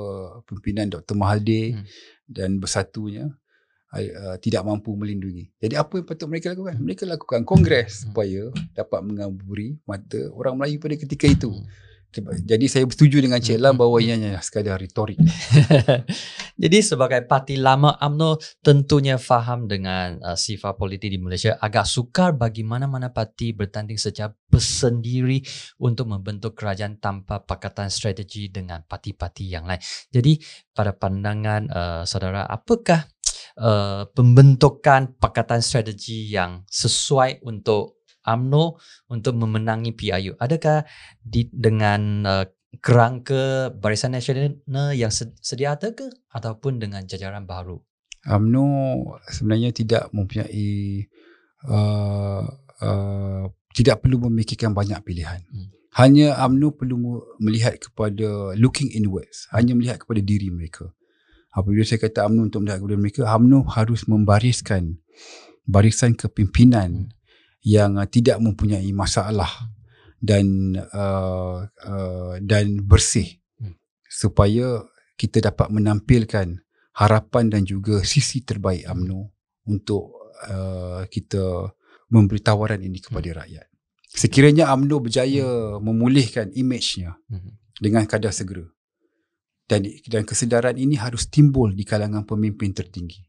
pimpinan Dr. Mahathir mm. dan bersatunya uh, tidak mampu melindungi. Jadi apa yang patut mereka lakukan? Mereka lakukan kongres mm. supaya dapat mengaburi mata orang Melayu pada ketika itu. Mm. Jadi saya bersetuju dengan Cik Lam bahawa ia hanya sekadar retorik. <laughs> Jadi sebagai parti lama UMNO tentunya faham dengan uh, sifat politik di Malaysia agak sukar bagi mana-mana parti bertanding secara bersendiri untuk membentuk kerajaan tanpa pakatan strategi dengan parti-parti yang lain. Jadi pada pandangan uh, saudara apakah uh, pembentukan pakatan strategi yang sesuai untuk AMNO untuk memenangi PIU? Adakah di, dengan uh, kerangka Barisan Nasional yang sedia ada ke ataupun dengan jajaran baru? AMNO sebenarnya tidak mempunyai uh, uh, tidak perlu memikirkan banyak pilihan. Hmm. Hanya AMNO perlu melihat kepada looking inwards, hanya melihat kepada diri mereka. Apabila saya kata AMNO untuk melihat kepada mereka, AMNO harus membariskan barisan kepimpinan hmm yang uh, tidak mempunyai masalah dan uh, uh, dan bersih hmm. supaya kita dapat menampilkan harapan dan juga sisi terbaik AMNO untuk uh, kita memberi tawaran ini kepada hmm. rakyat. Sekiranya AMNO berjaya hmm. memulihkan imejnya hmm. dengan kadar segera dan dan kesedaran ini harus timbul di kalangan pemimpin tertinggi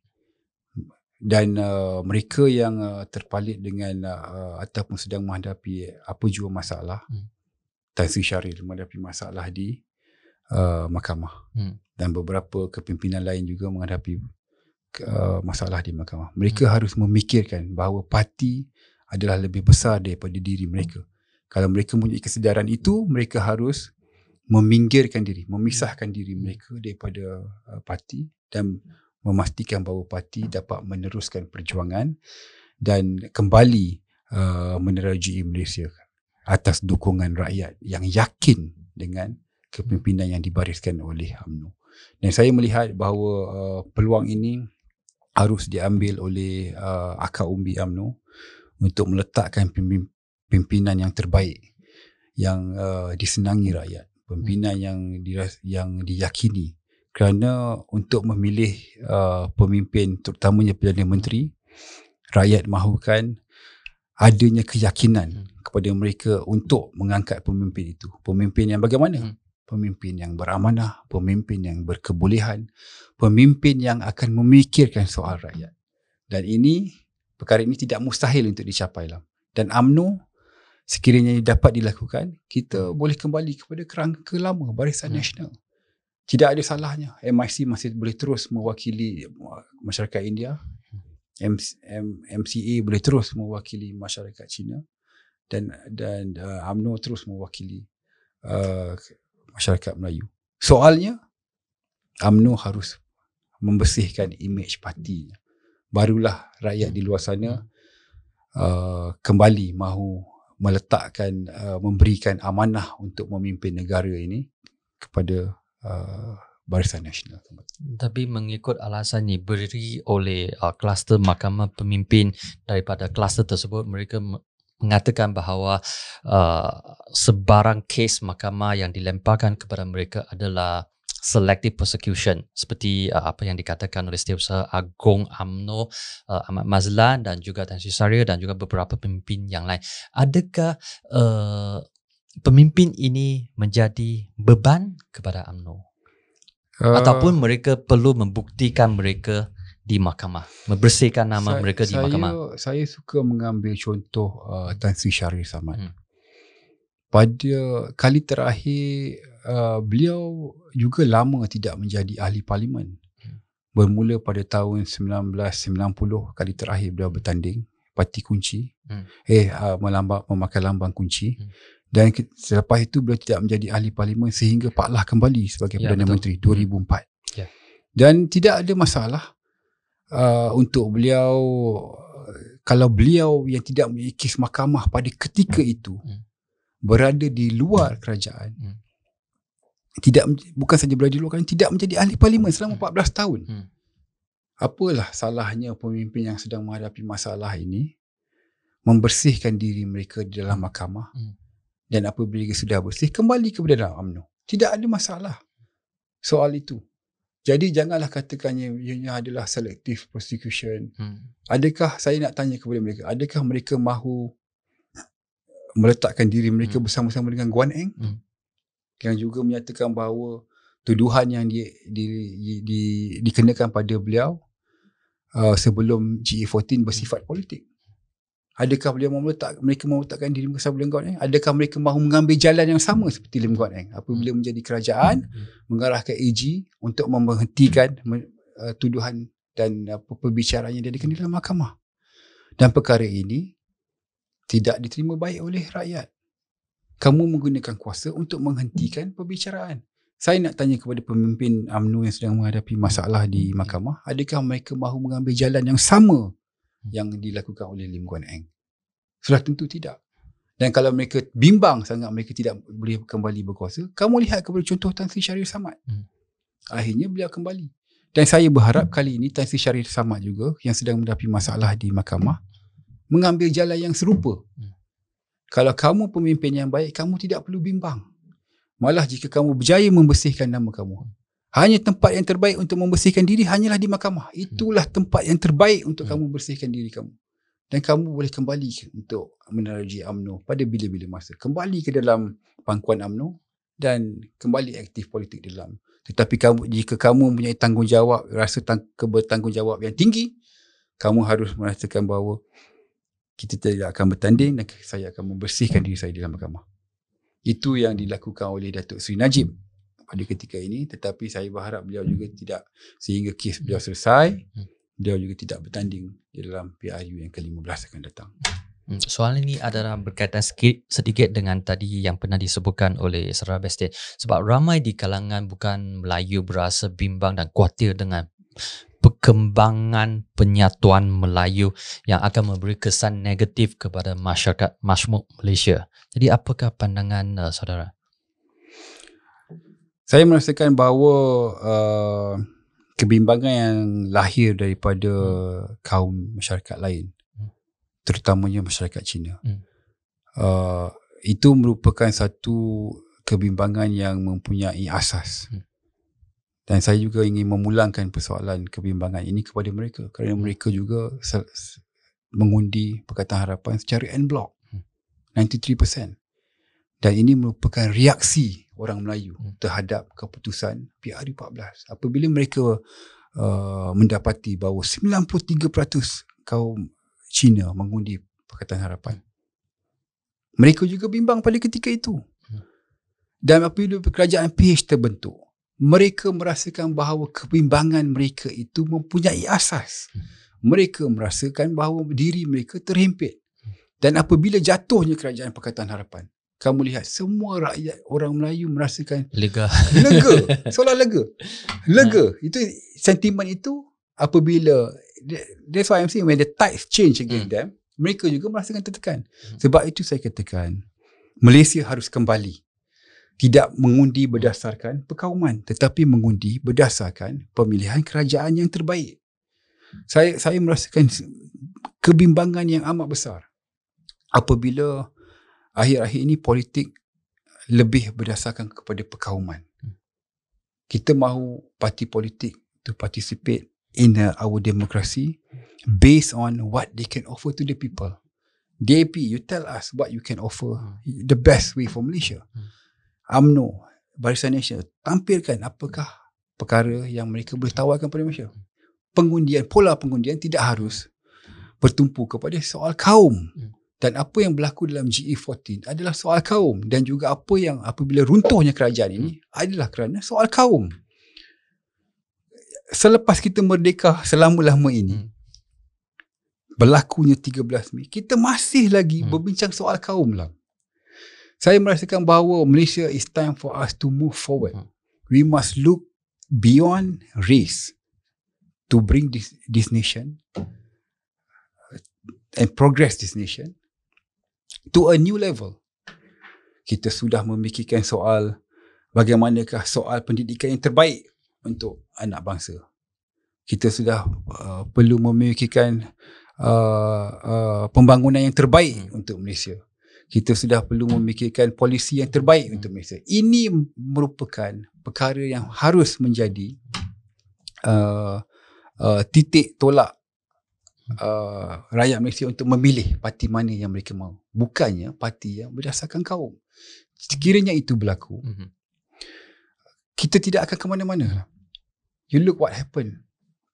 dan uh, mereka yang uh, terpalit dengan uh, ataupun sedang menghadapi apa jua masalah hmm. Tan Sri Syaril menghadapi masalah di uh, mahkamah hmm. dan beberapa kepimpinan lain juga menghadapi uh, masalah di mahkamah. Mereka hmm. harus memikirkan bahawa parti adalah lebih besar daripada diri mereka. Kalau mereka mempunyai kesedaran itu, mereka harus meminggirkan diri, memisahkan diri mereka daripada uh, parti dan memastikan bahawa parti dapat meneruskan perjuangan dan kembali uh, menerajui Malaysia atas dukungan rakyat yang yakin dengan kepimpinan yang dibariskan oleh UMNO. Dan saya melihat bahawa uh, peluang ini harus diambil oleh uh, akar umbi UMNO untuk meletakkan pimpinan yang terbaik yang uh, disenangi rakyat, pimpinan yang diras, yang diyakini kerana untuk memilih uh, pemimpin terutamanya Perdana Menteri rakyat mahukan adanya keyakinan hmm. kepada mereka untuk mengangkat pemimpin itu pemimpin yang bagaimana hmm. pemimpin yang beramanah pemimpin yang berkebolehan pemimpin yang akan memikirkan soal rakyat dan ini perkara ini tidak mustahil untuk dicapai lah dan AMNO sekiranya dapat dilakukan kita boleh kembali kepada kerangka lama barisan hmm. nasional tidak ada salahnya. MIC masih boleh terus mewakili masyarakat India. MCA boleh terus mewakili masyarakat Cina dan dan uh, AMNO terus mewakili uh, masyarakat Melayu. Soalnya AMNO harus membersihkan imej partinya. Barulah rakyat di luar sana uh, kembali mahu meletakkan uh, memberikan amanah untuk memimpin negara ini kepada Uh, Barisan Nasional. Tapi mengikut alasan diberi oleh uh, kluster mahkamah pemimpin daripada kluster tersebut, mereka mengatakan bahawa uh, sebarang kes mahkamah yang dilemparkan kepada mereka adalah selective persecution seperti uh, apa yang dikatakan oleh Setiausaha Agong AMNO uh, Ahmad Mazlan dan juga Tan Sri Saria dan juga beberapa pemimpin yang lain. Adakah uh, pemimpin ini menjadi beban kepada UMNO? Uh, ataupun mereka perlu membuktikan mereka di mahkamah membersihkan nama saya, mereka di saya, mahkamah? saya suka mengambil contoh uh, Tan Sri Syarif Samad. Hmm. pada kali terakhir uh, beliau juga lama tidak menjadi ahli parlimen. Hmm. bermula pada tahun 1990 kali terakhir beliau bertanding parti kunci. Hmm. eh uh, melambang memakai lambang kunci. Hmm dan selepas itu beliau tidak menjadi ahli parlimen sehingga Pak Lah kembali sebagai ya, Perdana betul. Menteri 2004. Ya. Dan tidak ada masalah uh, untuk beliau kalau beliau yang tidak memiliki mahkamah pada ketika hmm. itu hmm. berada di luar kerajaan. Hmm. Tidak bukan saja berada di luar kerajaan, tidak menjadi ahli parlimen selama hmm. 14 tahun. Hmm. Apalah salahnya pemimpin yang sedang menghadapi masalah ini membersihkan diri mereka di dalam mahkamah. Hmm dan apabila sudah bersih kembali kepada dalam UMNO tidak ada masalah soal itu jadi janganlah katakannya ianya adalah selective prosecution hmm. adakah saya nak tanya kepada mereka adakah mereka mahu meletakkan diri mereka hmm. bersama-sama dengan Guan Eng hmm. yang juga menyatakan bahawa tuduhan yang di, di, di, di, dikenakan pada beliau uh, sebelum GE14 bersifat politik Adakah beliau mahu letak, mereka mahu letakkan diri mereka bersama Lim Eng? Adakah mereka mahu mengambil jalan yang sama seperti Lim Guan Eng? Apabila hmm. menjadi kerajaan, hmm. mengarahkan AG untuk menghentikan uh, tuduhan dan uh, perbicaraan yang diadakan di dalam mahkamah. Dan perkara ini tidak diterima baik oleh rakyat. Kamu menggunakan kuasa untuk menghentikan perbicaraan. Saya nak tanya kepada pemimpin UMNO yang sedang menghadapi masalah di mahkamah, adakah mereka mahu mengambil jalan yang sama yang dilakukan oleh Lim Guan Eng? Sudah tentu tidak. Dan kalau mereka bimbang sangat mereka tidak boleh kembali berkuasa, kamu lihat kepada contoh Tan Sri Syarif Samad. Hmm. Akhirnya beliau kembali. Dan saya berharap kali ini Tan Sri Syarif Samad juga yang sedang menghadapi masalah di mahkamah mengambil jalan yang serupa. Hmm. Kalau kamu pemimpin yang baik, kamu tidak perlu bimbang. Malah jika kamu berjaya membersihkan nama kamu, hanya tempat yang terbaik untuk membersihkan diri hanyalah di mahkamah. Itulah tempat yang terbaik untuk hmm. kamu bersihkan diri kamu. Dan kamu boleh kembali untuk meneruji UMNO pada bila-bila masa. Kembali ke dalam pangkuan UMNO dan kembali aktif politik di dalam. Tetapi kamu, jika kamu mempunyai tanggungjawab, rasa tang- kebertanggungjawab yang tinggi, kamu harus merasakan bahawa kita tidak akan bertanding dan saya akan membersihkan diri saya di dalam mahkamah. Itu yang dilakukan oleh Datuk Seri Najib pada ketika ini tetapi saya berharap beliau juga tidak sehingga kes beliau selesai hmm. dia juga tidak bertanding di dalam PRU yang ke-15 akan datang. Hmm, soalan ini adalah berkaitan sikit, sedikit dengan tadi yang pernah disebutkan oleh Saudara Bestin. Sebab ramai di kalangan bukan Melayu berasa bimbang dan khawatir dengan perkembangan penyatuan Melayu yang akan memberi kesan negatif kepada masyarakat Majmuk Malaysia. Jadi apakah pandangan uh, saudara? Saya merasakan bahawa uh, kebimbangan yang lahir daripada hmm. kaum masyarakat lain terutamanya masyarakat Cina. Hmm. Uh, itu merupakan satu kebimbangan yang mempunyai asas. Hmm. Dan saya juga ingin memulangkan persoalan kebimbangan ini kepada mereka kerana hmm. mereka juga mengundi Pakatan Harapan secara en bloc. Hmm. 93%. Dan ini merupakan reaksi orang Melayu hmm. terhadap keputusan PRU14. Apabila mereka uh, mendapati bahawa 93% kaum China mengundi Pakatan Harapan. Mereka juga bimbang pada ketika itu. Dan apabila kerajaan PH terbentuk, mereka merasakan bahawa kebimbangan mereka itu mempunyai asas. Mereka merasakan bahawa diri mereka terhimpit. Dan apabila jatuhnya kerajaan Pakatan Harapan, kamu lihat semua rakyat orang Melayu merasakan lega. Lega. <laughs> Seolah lega. Lega. Itu sentimen itu apabila that's why I'm saying when the tides change against hmm. them, mereka juga merasakan tertekan. Hmm. Sebab itu saya katakan, Malaysia harus kembali. Tidak mengundi berdasarkan perkauman, tetapi mengundi berdasarkan pemilihan kerajaan yang terbaik. Saya saya merasakan kebimbangan yang amat besar apabila akhir-akhir ini politik lebih berdasarkan kepada perkauman. Hmm. Kita mahu parti politik to participate in uh, our democracy based on what they can offer to the people. DAP, you tell us what you can offer the best way for Malaysia. UMNO, Barisan Nasional, tampilkan apakah perkara yang mereka boleh tawarkan kepada Malaysia. Pengundian, pola pengundian tidak harus bertumpu kepada soal kaum. Dan apa yang berlaku dalam GE14 adalah soal kaum. Dan juga apa yang apabila runtuhnya kerajaan ini adalah kerana soal kaum selepas kita merdeka selama-lama ini hmm. berlakunya 13 Mei kita masih lagi hmm. berbincang soal kaum lah. Saya merasakan bahawa Malaysia is time for us to move forward. Hmm. We must look beyond race to bring this this nation and progress this nation to a new level. Kita sudah memikirkan soal bagaimanakah soal pendidikan yang terbaik untuk anak bangsa. Kita sudah uh, perlu memikirkan uh, uh, pembangunan yang terbaik hmm. untuk Malaysia. Kita sudah perlu memikirkan polisi yang terbaik hmm. untuk Malaysia. Ini merupakan perkara yang harus menjadi uh, uh, titik tolak uh, rakyat Malaysia untuk memilih parti mana yang mereka mahu. Bukannya parti yang berdasarkan kaum. Sekiranya itu berlaku, hmm. kita tidak akan ke mana-mana you look what happened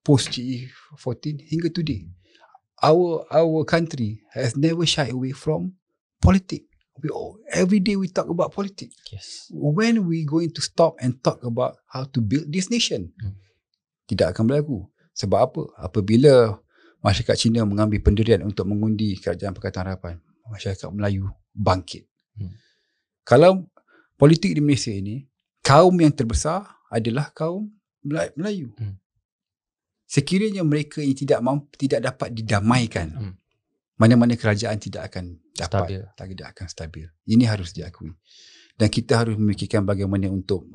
post GE14 hingga today. Our our country has never shied away from politics. We all, every day we talk about politics. Yes. When we going to stop and talk about how to build this nation? Hmm. Tidak akan berlaku. Sebab apa? Apabila masyarakat Cina mengambil pendirian untuk mengundi kerajaan Pakatan Harapan, masyarakat Melayu bangkit. Hmm. Kalau politik di Malaysia ini, kaum yang terbesar adalah kaum Melayu. Hmm. Sekiranya mereka ini tidak mampu, tidak dapat didamaikan, hmm. mana-mana kerajaan tidak akan dapat, stabil. tidak akan stabil. Ini harus diakui. Dan kita harus memikirkan bagaimana untuk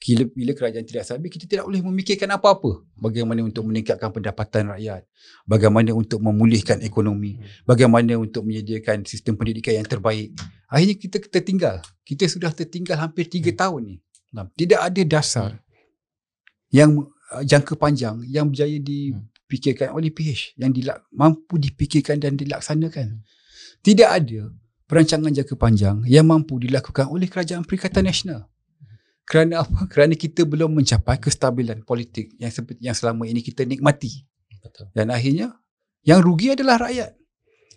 bila, bila kerajaan tidak stabil, kita tidak boleh memikirkan apa-apa. Bagaimana untuk meningkatkan pendapatan rakyat, bagaimana untuk memulihkan ekonomi, hmm. bagaimana untuk menyediakan sistem pendidikan yang terbaik. Akhirnya kita tertinggal. Kita sudah tertinggal hampir tiga hmm. tahun ni. Tidak ada dasar hmm yang uh, jangka panjang yang berjaya dipikirkan oleh PH yang dilak, mampu dipikirkan dan dilaksanakan. Tidak ada perancangan jangka panjang yang mampu dilakukan oleh kerajaan Perikatan Nasional. Kerana apa? <laughs> Kerana kita belum mencapai kestabilan politik yang seperti yang selama ini kita nikmati. Betul. Dan akhirnya yang rugi adalah rakyat.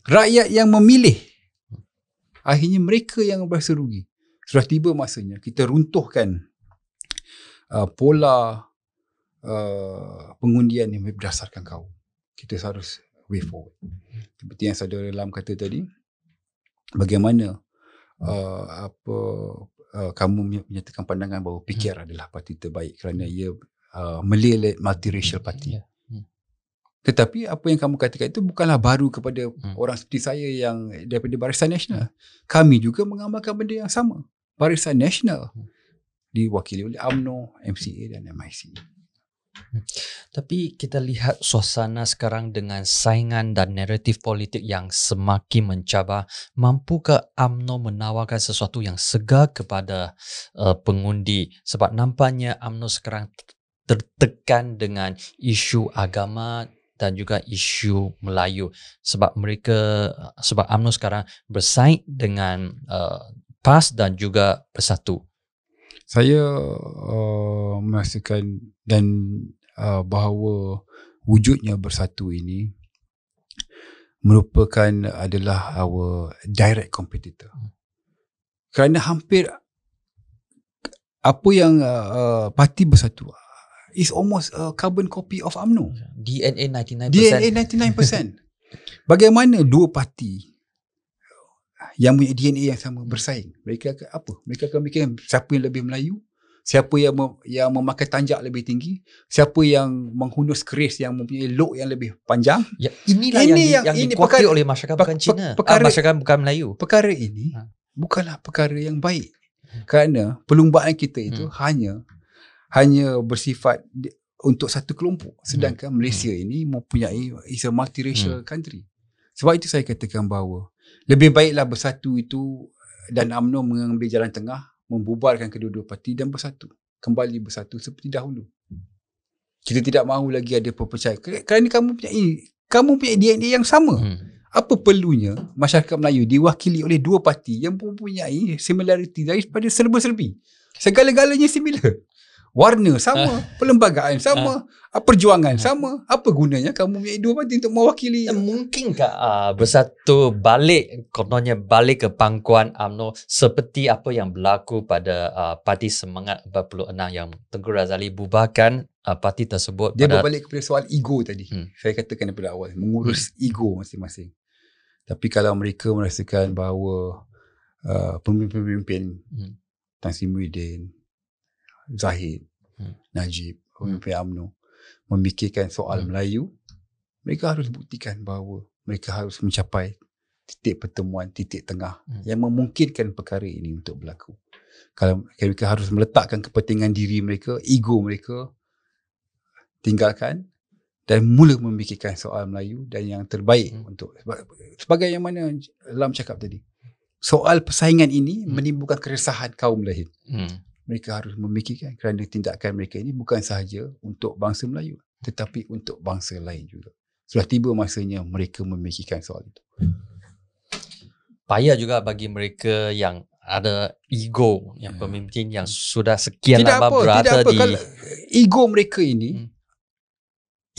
Rakyat yang memilih. Akhirnya mereka yang berasa rugi. Sudah tiba masanya kita runtuhkan uh, pola uh, pengundian yang berdasarkan kaum. kita harus way forward. Seperti yang saudara Lam kata tadi, bagaimana uh, apa uh, kamu menyatakan pandangan bahawa PKR hmm. adalah parti terbaik kerana ia uh, melihat multiracial party. Yeah. Hmm. Tetapi apa yang kamu katakan itu bukanlah baru kepada hmm. orang seperti saya yang daripada Barisan Nasional. Hmm. Kami juga mengamalkan benda yang sama. Barisan Nasional hmm. diwakili oleh AMNO, MCA dan MIC. Tapi kita lihat suasana sekarang dengan saingan dan naratif politik yang semakin mencabar. Mampukah AMNO menawarkan sesuatu yang segar kepada uh, pengundi? Sebab nampaknya AMNO sekarang tertekan dengan isu agama dan juga isu Melayu. Sebab mereka, sebab AMNO sekarang bersaing dengan uh, PAS dan juga Bersatu saya uh, merasakan dan uh, bahawa wujudnya bersatu ini merupakan adalah our direct competitor. Kerana hampir apa yang uh, parti bersatu is almost a carbon copy of UMNO. DNA 99%. DNA 99%. Bagaimana dua parti yang punya DNA yang sama bersaing. Mereka akan apa? Mereka akan mikir siapa yang lebih Melayu, siapa yang mem, yang memakai tanjak lebih tinggi, siapa yang menghunus keris yang mempunyai look yang lebih panjang. Ya, inilah ini yang, yang, yang ini dikuatkan oleh masyarakat bukan Cina, ah, perkara, ah, masyarakat bukan Melayu. Perkara ini ha. bukanlah perkara yang baik. Kerana perlumbaan kita itu hmm. hanya hanya bersifat untuk satu kelompok sedangkan hmm. Malaysia hmm. ini mempunyai is a multiracial hmm. country. Sebab itu saya katakan bahawa lebih baiklah bersatu itu dan UMNO mengambil jalan tengah membubarkan kedua-dua parti dan bersatu. Kembali bersatu seperti dahulu. Kita tidak mahu lagi ada perpecahan. Kerana kamu punya kamu punya DNA yang sama. Hmm. apa perlunya masyarakat Melayu diwakili oleh dua parti yang mempunyai similarity daripada serba-serbi? Segala-galanya similar warna sama, uh. perlembagaan sama, uh. perjuangan uh. sama. Apa gunanya kamu punya dua parti untuk mewakili? Uh, mungkinkah uh, bersatu balik, kononnya balik ke pangkuan UMNO seperti apa yang berlaku pada uh, Parti Semangat 46 yang Tengku Razali bubarkan uh, parti tersebut. Dia pada... berbalik kepada soal ego tadi. Hmm. Saya katakan daripada awal, mengurus hmm. ego masing-masing. Tapi kalau mereka merasakan bahawa uh, pemimpin-pemimpin hmm. Tan Sri Muhyiddin, Zahid, hmm. Najib, pemimpin hmm. UMNO memikirkan soal hmm. Melayu, mereka harus buktikan bahawa mereka harus mencapai titik pertemuan, titik tengah hmm. yang memungkinkan perkara ini untuk berlaku. Kalau mereka harus meletakkan kepentingan diri mereka, ego mereka, tinggalkan dan mula memikirkan soal Melayu dan yang terbaik hmm. untuk sebagai yang mana Lam cakap tadi. Soal persaingan ini hmm. menimbulkan keresahan kaum lain. Hmm mereka harus memikirkan kerana tindakan mereka ini bukan sahaja untuk bangsa Melayu tetapi untuk bangsa lain juga. Sudah tiba masanya mereka memikirkan soal itu. Payah juga bagi mereka yang ada ego yang ya. pemimpin yang sudah sekian tidak lama apa, berada tidak apa. di Kalau ego mereka ini hmm.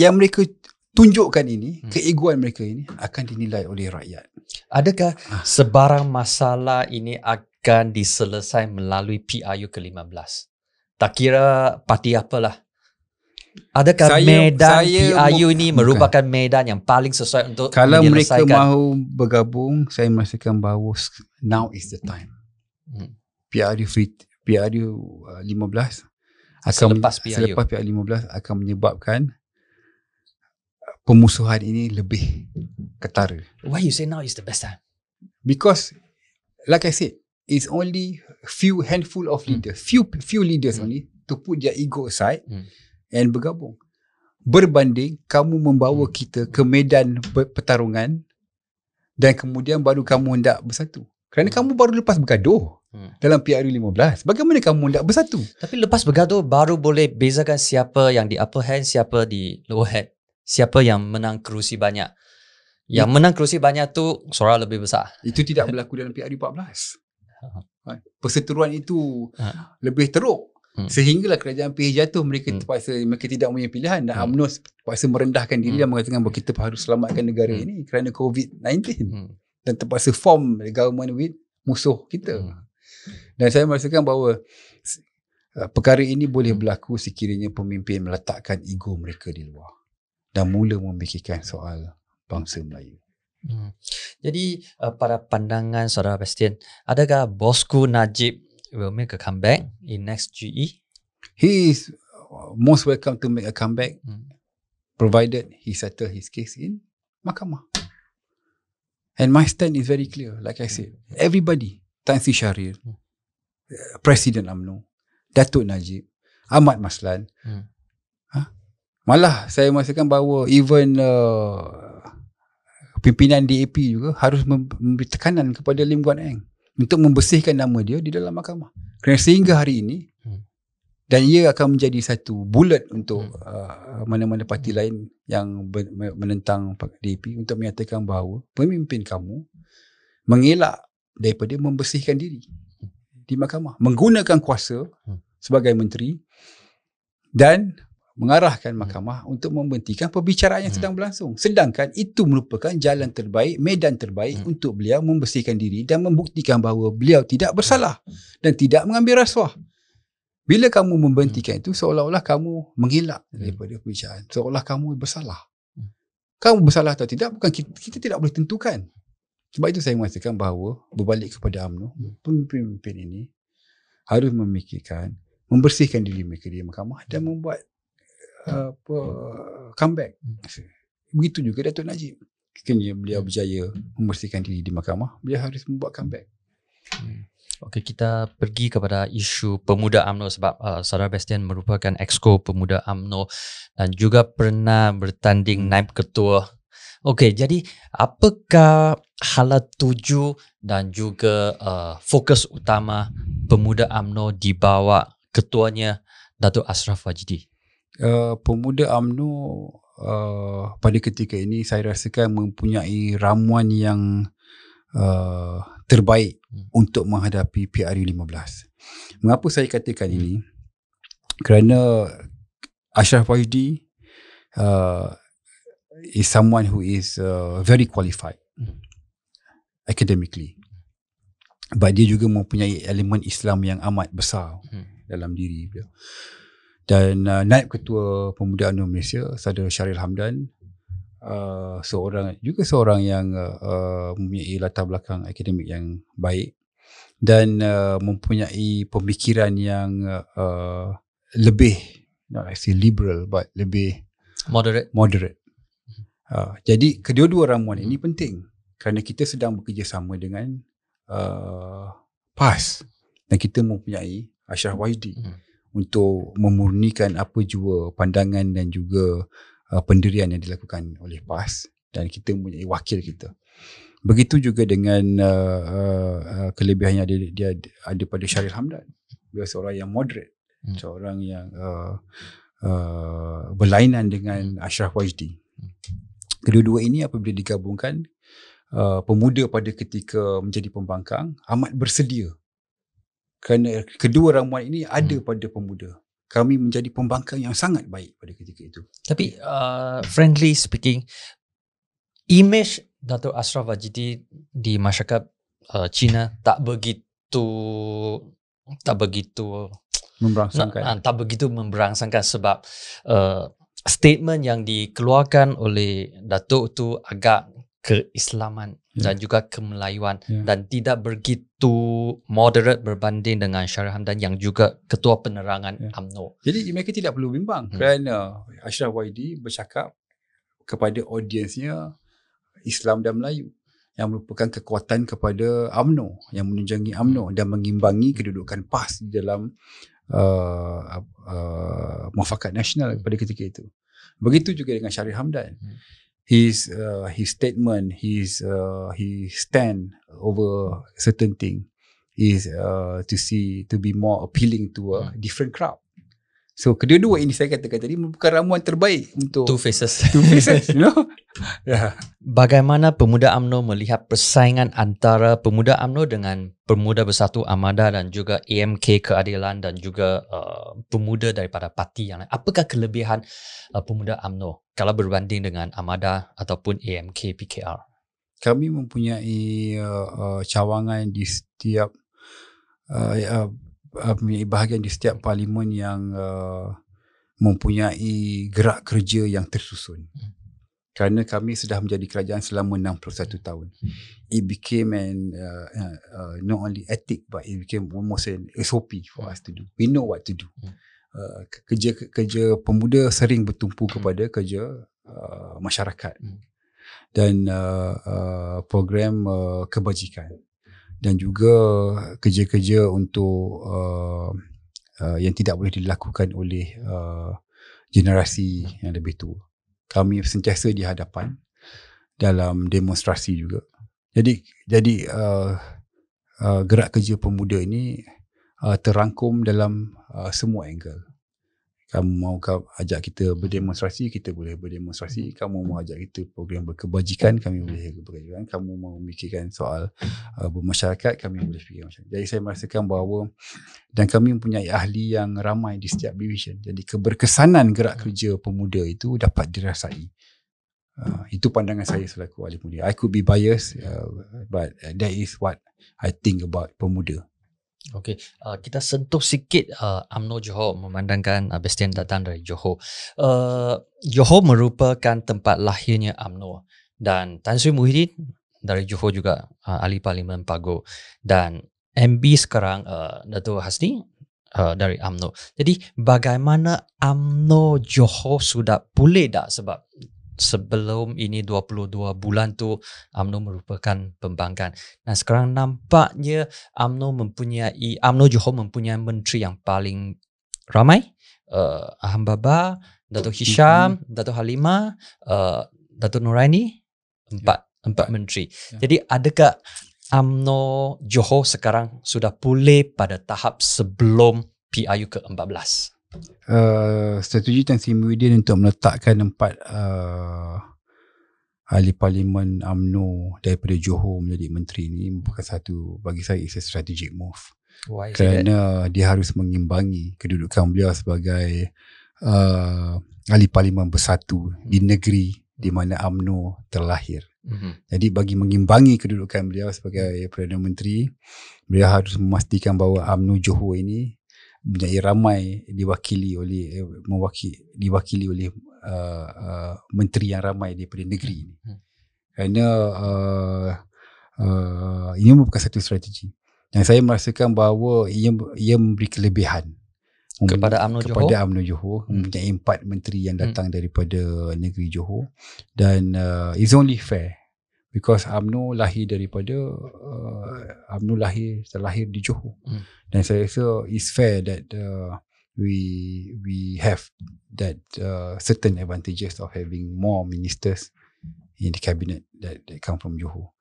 yang mereka tunjukkan ini hmm. keegoan mereka ini akan dinilai oleh rakyat. Adakah ah. sebarang masalah ini akan diselesai melalui PRU ke-15. Tak kira parti apalah. Adakah saya, medan saya PRU ini merupakan bukan. medan yang paling sesuai untuk Kalau mereka mahu bergabung, saya merasakan bahawa now is the time. Hmm. PRU free, PRU 15 uh, akan selepas PRU. selepas PRU 15 akan menyebabkan pemusuhan ini lebih ketara. Why you say now is the best time? Because like I said, is only few handful of hmm. leaders, mm. few few leaders mm. only to put their ego aside mm. and bergabung. Berbanding kamu membawa mm. kita ke medan pertarungan dan kemudian baru kamu hendak bersatu. Kerana mm. kamu baru lepas bergaduh mm. dalam PRU 15. Bagaimana kamu hendak bersatu? Tapi lepas bergaduh baru boleh bezakan siapa yang di upper hand, siapa di lower hand. Siapa yang menang kerusi banyak. Yang menang kerusi banyak tu suara lebih besar. Itu tidak <laughs> berlaku dalam PRU 14. Ha, perseteruan itu ha. lebih teruk hmm. sehinggalah kerajaan PH jatuh mereka hmm. terpaksa mereka tidak punya pilihan dan hmm. UMNO terpaksa merendahkan diri hmm. dan mengatakan bahawa kita harus selamatkan negara hmm. ini kerana COVID-19 hmm. dan terpaksa form government with musuh kita hmm. dan saya merasakan bahawa uh, perkara ini boleh berlaku sekiranya pemimpin meletakkan ego mereka di luar dan mula memikirkan soal bangsa Melayu. Hmm. Jadi uh, pada pandangan saudara Bastian, adakah bosku Najib will make a comeback in next GE? He is most welcome to make a comeback hmm. provided he settle his case in mahkamah. And my stand is very clear. Like I said, everybody, Tan Sri Syahrir, hmm. Presiden UMNO, Datuk Najib, Ahmad Maslan, hmm. ha? malah saya merasakan bahawa even uh, pimpinan DAP juga harus memberi tekanan kepada Lim Guan Eng untuk membersihkan nama dia di dalam mahkamah. Kerana sehingga hari ini, hmm. dan ia akan menjadi satu bullet untuk hmm. uh, mana-mana parti hmm. lain yang menentang DAP untuk menyatakan bahawa pemimpin kamu mengelak daripada membersihkan diri di mahkamah menggunakan kuasa sebagai menteri dan mengarahkan hmm. mahkamah hmm. untuk membentikan perbicaraan yang hmm. sedang berlangsung sedangkan itu merupakan jalan terbaik medan terbaik hmm. untuk beliau membersihkan diri dan membuktikan bahawa beliau tidak bersalah hmm. dan tidak mengambil rasuah bila kamu membentikan hmm. itu seolah-olah kamu mengelak daripada perbicaraan seolah kamu bersalah kamu bersalah atau tidak bukan kita, kita tidak boleh tentukan sebab itu saya mengatakan bahawa berbalik kepada UMNO, pemimpin-pemimpin ini harus memikirkan, membersihkan diri mereka di mahkamah dan membuat apa, comeback. Begitu juga Datuk Najib. Sekiranya beliau berjaya membersihkan diri di mahkamah, beliau harus membuat comeback. Hmm. Okey, kita pergi kepada isu pemuda AMNO sebab uh, Saudara Bastian merupakan exco pemuda AMNO dan juga pernah bertanding naib ketua Okey, jadi apakah halat tuju dan juga uh, fokus utama pemuda AMNO di bawah ketuanya Datuk Ashraf Wajidi? Uh, pemuda AMNO uh, pada ketika ini saya rasakan mempunyai ramuan yang uh, terbaik hmm. untuk menghadapi PRU 15. Mengapa saya katakan hmm. ini? Kerana Ashraf Wajidi uh, is someone who is uh, very qualified mm. academically but dia juga mempunyai elemen Islam yang amat besar mm. dalam diri dia dan uh, naib ketua pemuda UMNO Malaysia Saudara Syaril Hamdan uh, seorang juga seorang yang uh, uh, mempunyai latar belakang akademik yang baik dan uh, mempunyai pemikiran yang uh, lebih not say liberal but lebih moderate. moderate. Uh, jadi kedua-dua ramuan ini penting kerana kita sedang bekerjasama dengan uh, PAS dan kita mempunyai Ashraf Wahidi hmm. Untuk memurnikan apa jua pandangan dan juga uh, pendirian yang dilakukan oleh PAS dan kita mempunyai wakil kita. Begitu juga dengan uh, uh, kelebihan yang ada, dia ada pada Syaril Hamdan. Dia seorang yang moderate, hmm. seorang yang uh, uh, berlainan dengan Ashraf Wajdi. Hmm kedua-dua ini apabila digabungkan uh, pemuda pada ketika menjadi pembangkang amat bersedia kerana kedua ramuan ini ada hmm. pada pemuda. Kami menjadi pembangkang yang sangat baik pada ketika itu. Tapi uh, frankly speaking image Dato' Ashraf Wajidi di masyarakat uh, China tak begitu tak begitu memberangsangkan tak begitu memberangsangkan sebab uh, statement yang dikeluarkan oleh Datuk tu agak keislaman yeah. dan juga kemelayuan yeah. dan tidak begitu moderate berbanding dengan Syarif Hamdan yang juga ketua penerangan yeah. UMNO. Jadi mereka tidak perlu bimbang hmm. kerana Ashraf Waidi bercakap kepada audiensnya Islam dan Melayu yang merupakan kekuatan kepada UMNO yang menunjangi UMNO dan mengimbangi kedudukan PAS di dalam uh, uh, mufakat nasional pada ketika itu. Begitu juga dengan Syarif Hamdan. Hmm. His uh, his statement, his uh, his stand over certain thing is uh, to see to be more appealing to a hmm. different crowd. So kedua-dua ini saya katakan tadi merupakan ramuan terbaik untuk two faces. <laughs> Two faces, you know. yeah. Bagaimana pemuda AMNO melihat persaingan antara pemuda AMNO dengan pemuda bersatu Amada dan juga AMK keadilan dan juga uh, pemuda daripada parti yang lain. Apakah kelebihan uh, pemuda AMNO kalau berbanding dengan Amada ataupun AMK PKR? Kami mempunyai uh, uh, cawangan di setiap uh, uh, uh, bahagian di setiap parlimen yang uh, mempunyai gerak kerja yang tersusun. Hmm. Kerana kami sudah menjadi kerajaan selama 61 tahun. It became an uh, uh, uh, not only ethic but it became almost an SOP for us to do. We know what to do. Uh, kerja kerja pemuda sering bertumpu kepada kerja uh, masyarakat dan uh, uh, program uh, kebajikan dan juga kerja-kerja untuk uh, uh, yang tidak boleh dilakukan oleh uh, generasi yang lebih tua. Kami sentiasa di hadapan dalam demonstrasi juga. Jadi jadi uh, uh, gerak kerja pemuda ini uh, terangkum dalam uh, semua angle kamu mau ajak kita berdemonstrasi kita boleh berdemonstrasi. Kamu mau ajak kita program berkebajikan kami boleh berkebajikan. Kamu mau memikirkan soal uh, bermasyarakat kami boleh fikir macam jadi saya merasakan bahawa dan kami mempunyai ahli yang ramai di setiap division. Jadi keberkesanan gerak kerja pemuda itu dapat dirasai. Uh, itu pandangan saya selaku ahli pemuda. I could be biased uh, but that is what I think about pemuda Okey, uh, kita sentuh sikit uh, UMNO Johor memandangkan uh, Bestian datang dari Johor. Uh, Johor merupakan tempat lahirnya UMNO dan Tan Sri Muhyiddin dari Johor juga uh, ahli parlimen Pago dan MB sekarang uh, Dato' Hasni uh, dari UMNO. Jadi bagaimana UMNO Johor sudah pulih dah sebab sebelum ini 22 bulan tu AMNO merupakan pembangkang. Dan sekarang nampaknya AMNO mempunyai AMNO Johor mempunyai menteri yang paling ramai. Uh, Aham Baba, Datuk Hisham, mm-hmm. Datuk Halimah, uh, Datuk Nuraini, empat ya. empat menteri. Ya. Jadi adakah AMNO Johor sekarang sudah pulih pada tahap sebelum PIU ke-14? Uh, strategi Tan Sri Muhyiddin untuk meletakkan empat uh, ahli parlimen UMNO daripada Johor menjadi menteri ini bukan satu bagi saya is a strategic move. Why Kerana dia harus mengimbangi kedudukan beliau sebagai uh, ahli parlimen bersatu hmm. di negeri di mana UMNO terlahir. Mm-hmm. Jadi bagi mengimbangi kedudukan beliau sebagai Perdana Menteri, beliau harus memastikan bahawa UMNO Johor ini mempunyai ramai diwakili oleh eh, mewakili diwakili oleh uh, uh, menteri yang ramai daripada negeri ini. Hmm. Kerana uh, uh, ini bukan satu strategi. Yang saya merasakan bahawa ia ia memberi kelebihan kepada UMNO Johor kepada UMNO Johor hmm. mempunyai empat menteri yang datang hmm. daripada negeri Johor dan uh, it's only fair because UMNO lahir daripada uh, UMNO lahir terlahir di Johor hmm. dan saya rasa it's fair that uh, we we have that uh, certain advantages of having more ministers in the cabinet that, that come from Johor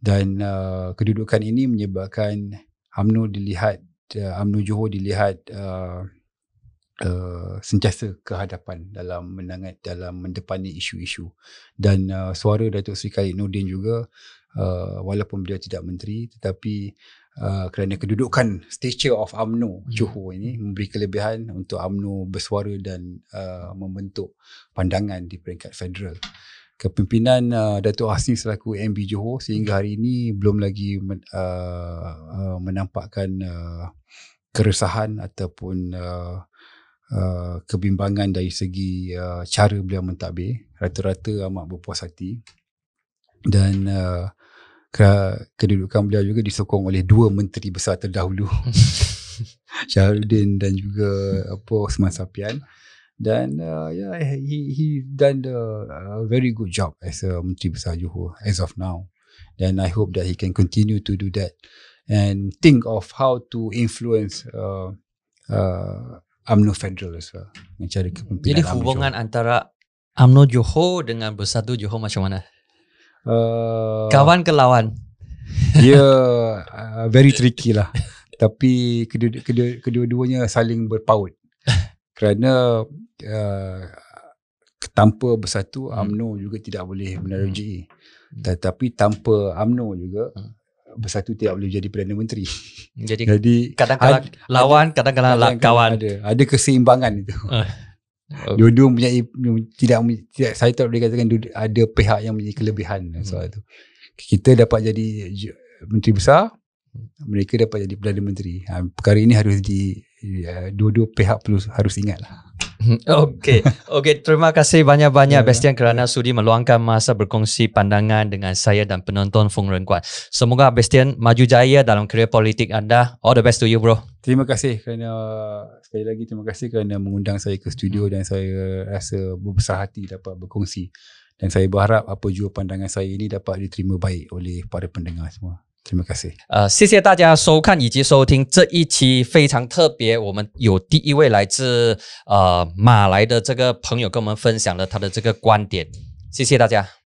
dan uh, kedudukan ini menyebabkan UMNO dilihat uh, UMNO Johor dilihat uh, uh, sentiasa ke hadapan dalam menangat dalam mendepani isu-isu dan uh, suara Datuk Sri Khalid Nordin juga uh, walaupun beliau tidak menteri tetapi uh, kerana kedudukan stature of UMNO hmm. Johor ini memberi kelebihan untuk UMNO bersuara dan uh, membentuk pandangan di peringkat federal kepimpinan uh, Datuk Hasni selaku MB Johor sehingga hari ini belum lagi men, uh, uh, menampakkan uh, keresahan ataupun uh, Uh, kebimbangan dari segi uh, cara beliau mentadbir. Rata-rata amat berpuas hati. Dan uh, kedudukan beliau juga disokong oleh dua menteri besar terdahulu. <laughs> <laughs> Syahrudin dan juga apa Osman Sapian. Dan uh, yeah he he done the uh, very good job as a menteri besar Johor as of now. And I hope that he can continue to do that. And think of how to influence uh, uh, UMNO Federal as well. Dengan cara kepimpinan Jadi hubungan UMNO antara UMNO Johor dengan Bersatu Johor macam mana? Uh, Kawan ke lawan? Ya, yeah, <laughs> uh, very tricky lah. Tapi kedua, kedua, kedua-duanya saling berpaut. Kerana uh, tanpa Bersatu, hmm. UMNO juga tidak boleh menerujui. Hmm. Tetapi tanpa UMNO juga, hmm bersatu tidak boleh jadi Perdana Menteri. <laughs> Jadi, jadi kadang-kadang lawan, kadang-kadang kawan. Ada, ada keseimbangan itu. Uh. <laughs> Dua-dua punya tidak, tidak saya tak boleh katakan ada pihak yang mempunyai kelebihan hmm. soal itu. Kita dapat jadi menteri besar, mereka dapat jadi perdana menteri. Ha, perkara ini harus di ya, dua-dua pihak perlu harus ingatlah. Okey, okey. Terima kasih banyak-banyak Ya, Bastian kerana sudi meluangkan masa berkongsi pandangan dengan saya dan penonton Feng Renguan. Semoga Bastian maju jaya dalam kerjaya politik anda. All the best to you, bro. Terima kasih kerana sekali lagi terima kasih kerana mengundang saya ke studio dan saya rasa berbesar hati dapat berkongsi. Dan saya berharap apa jua pandangan saya ini dapat diterima baik oleh para pendengar semua. 呃，谢谢大家收看以及收听这一期非常特别，我们有第一位来自呃马来的这个朋友跟我们分享了他的这个观点，谢谢大家。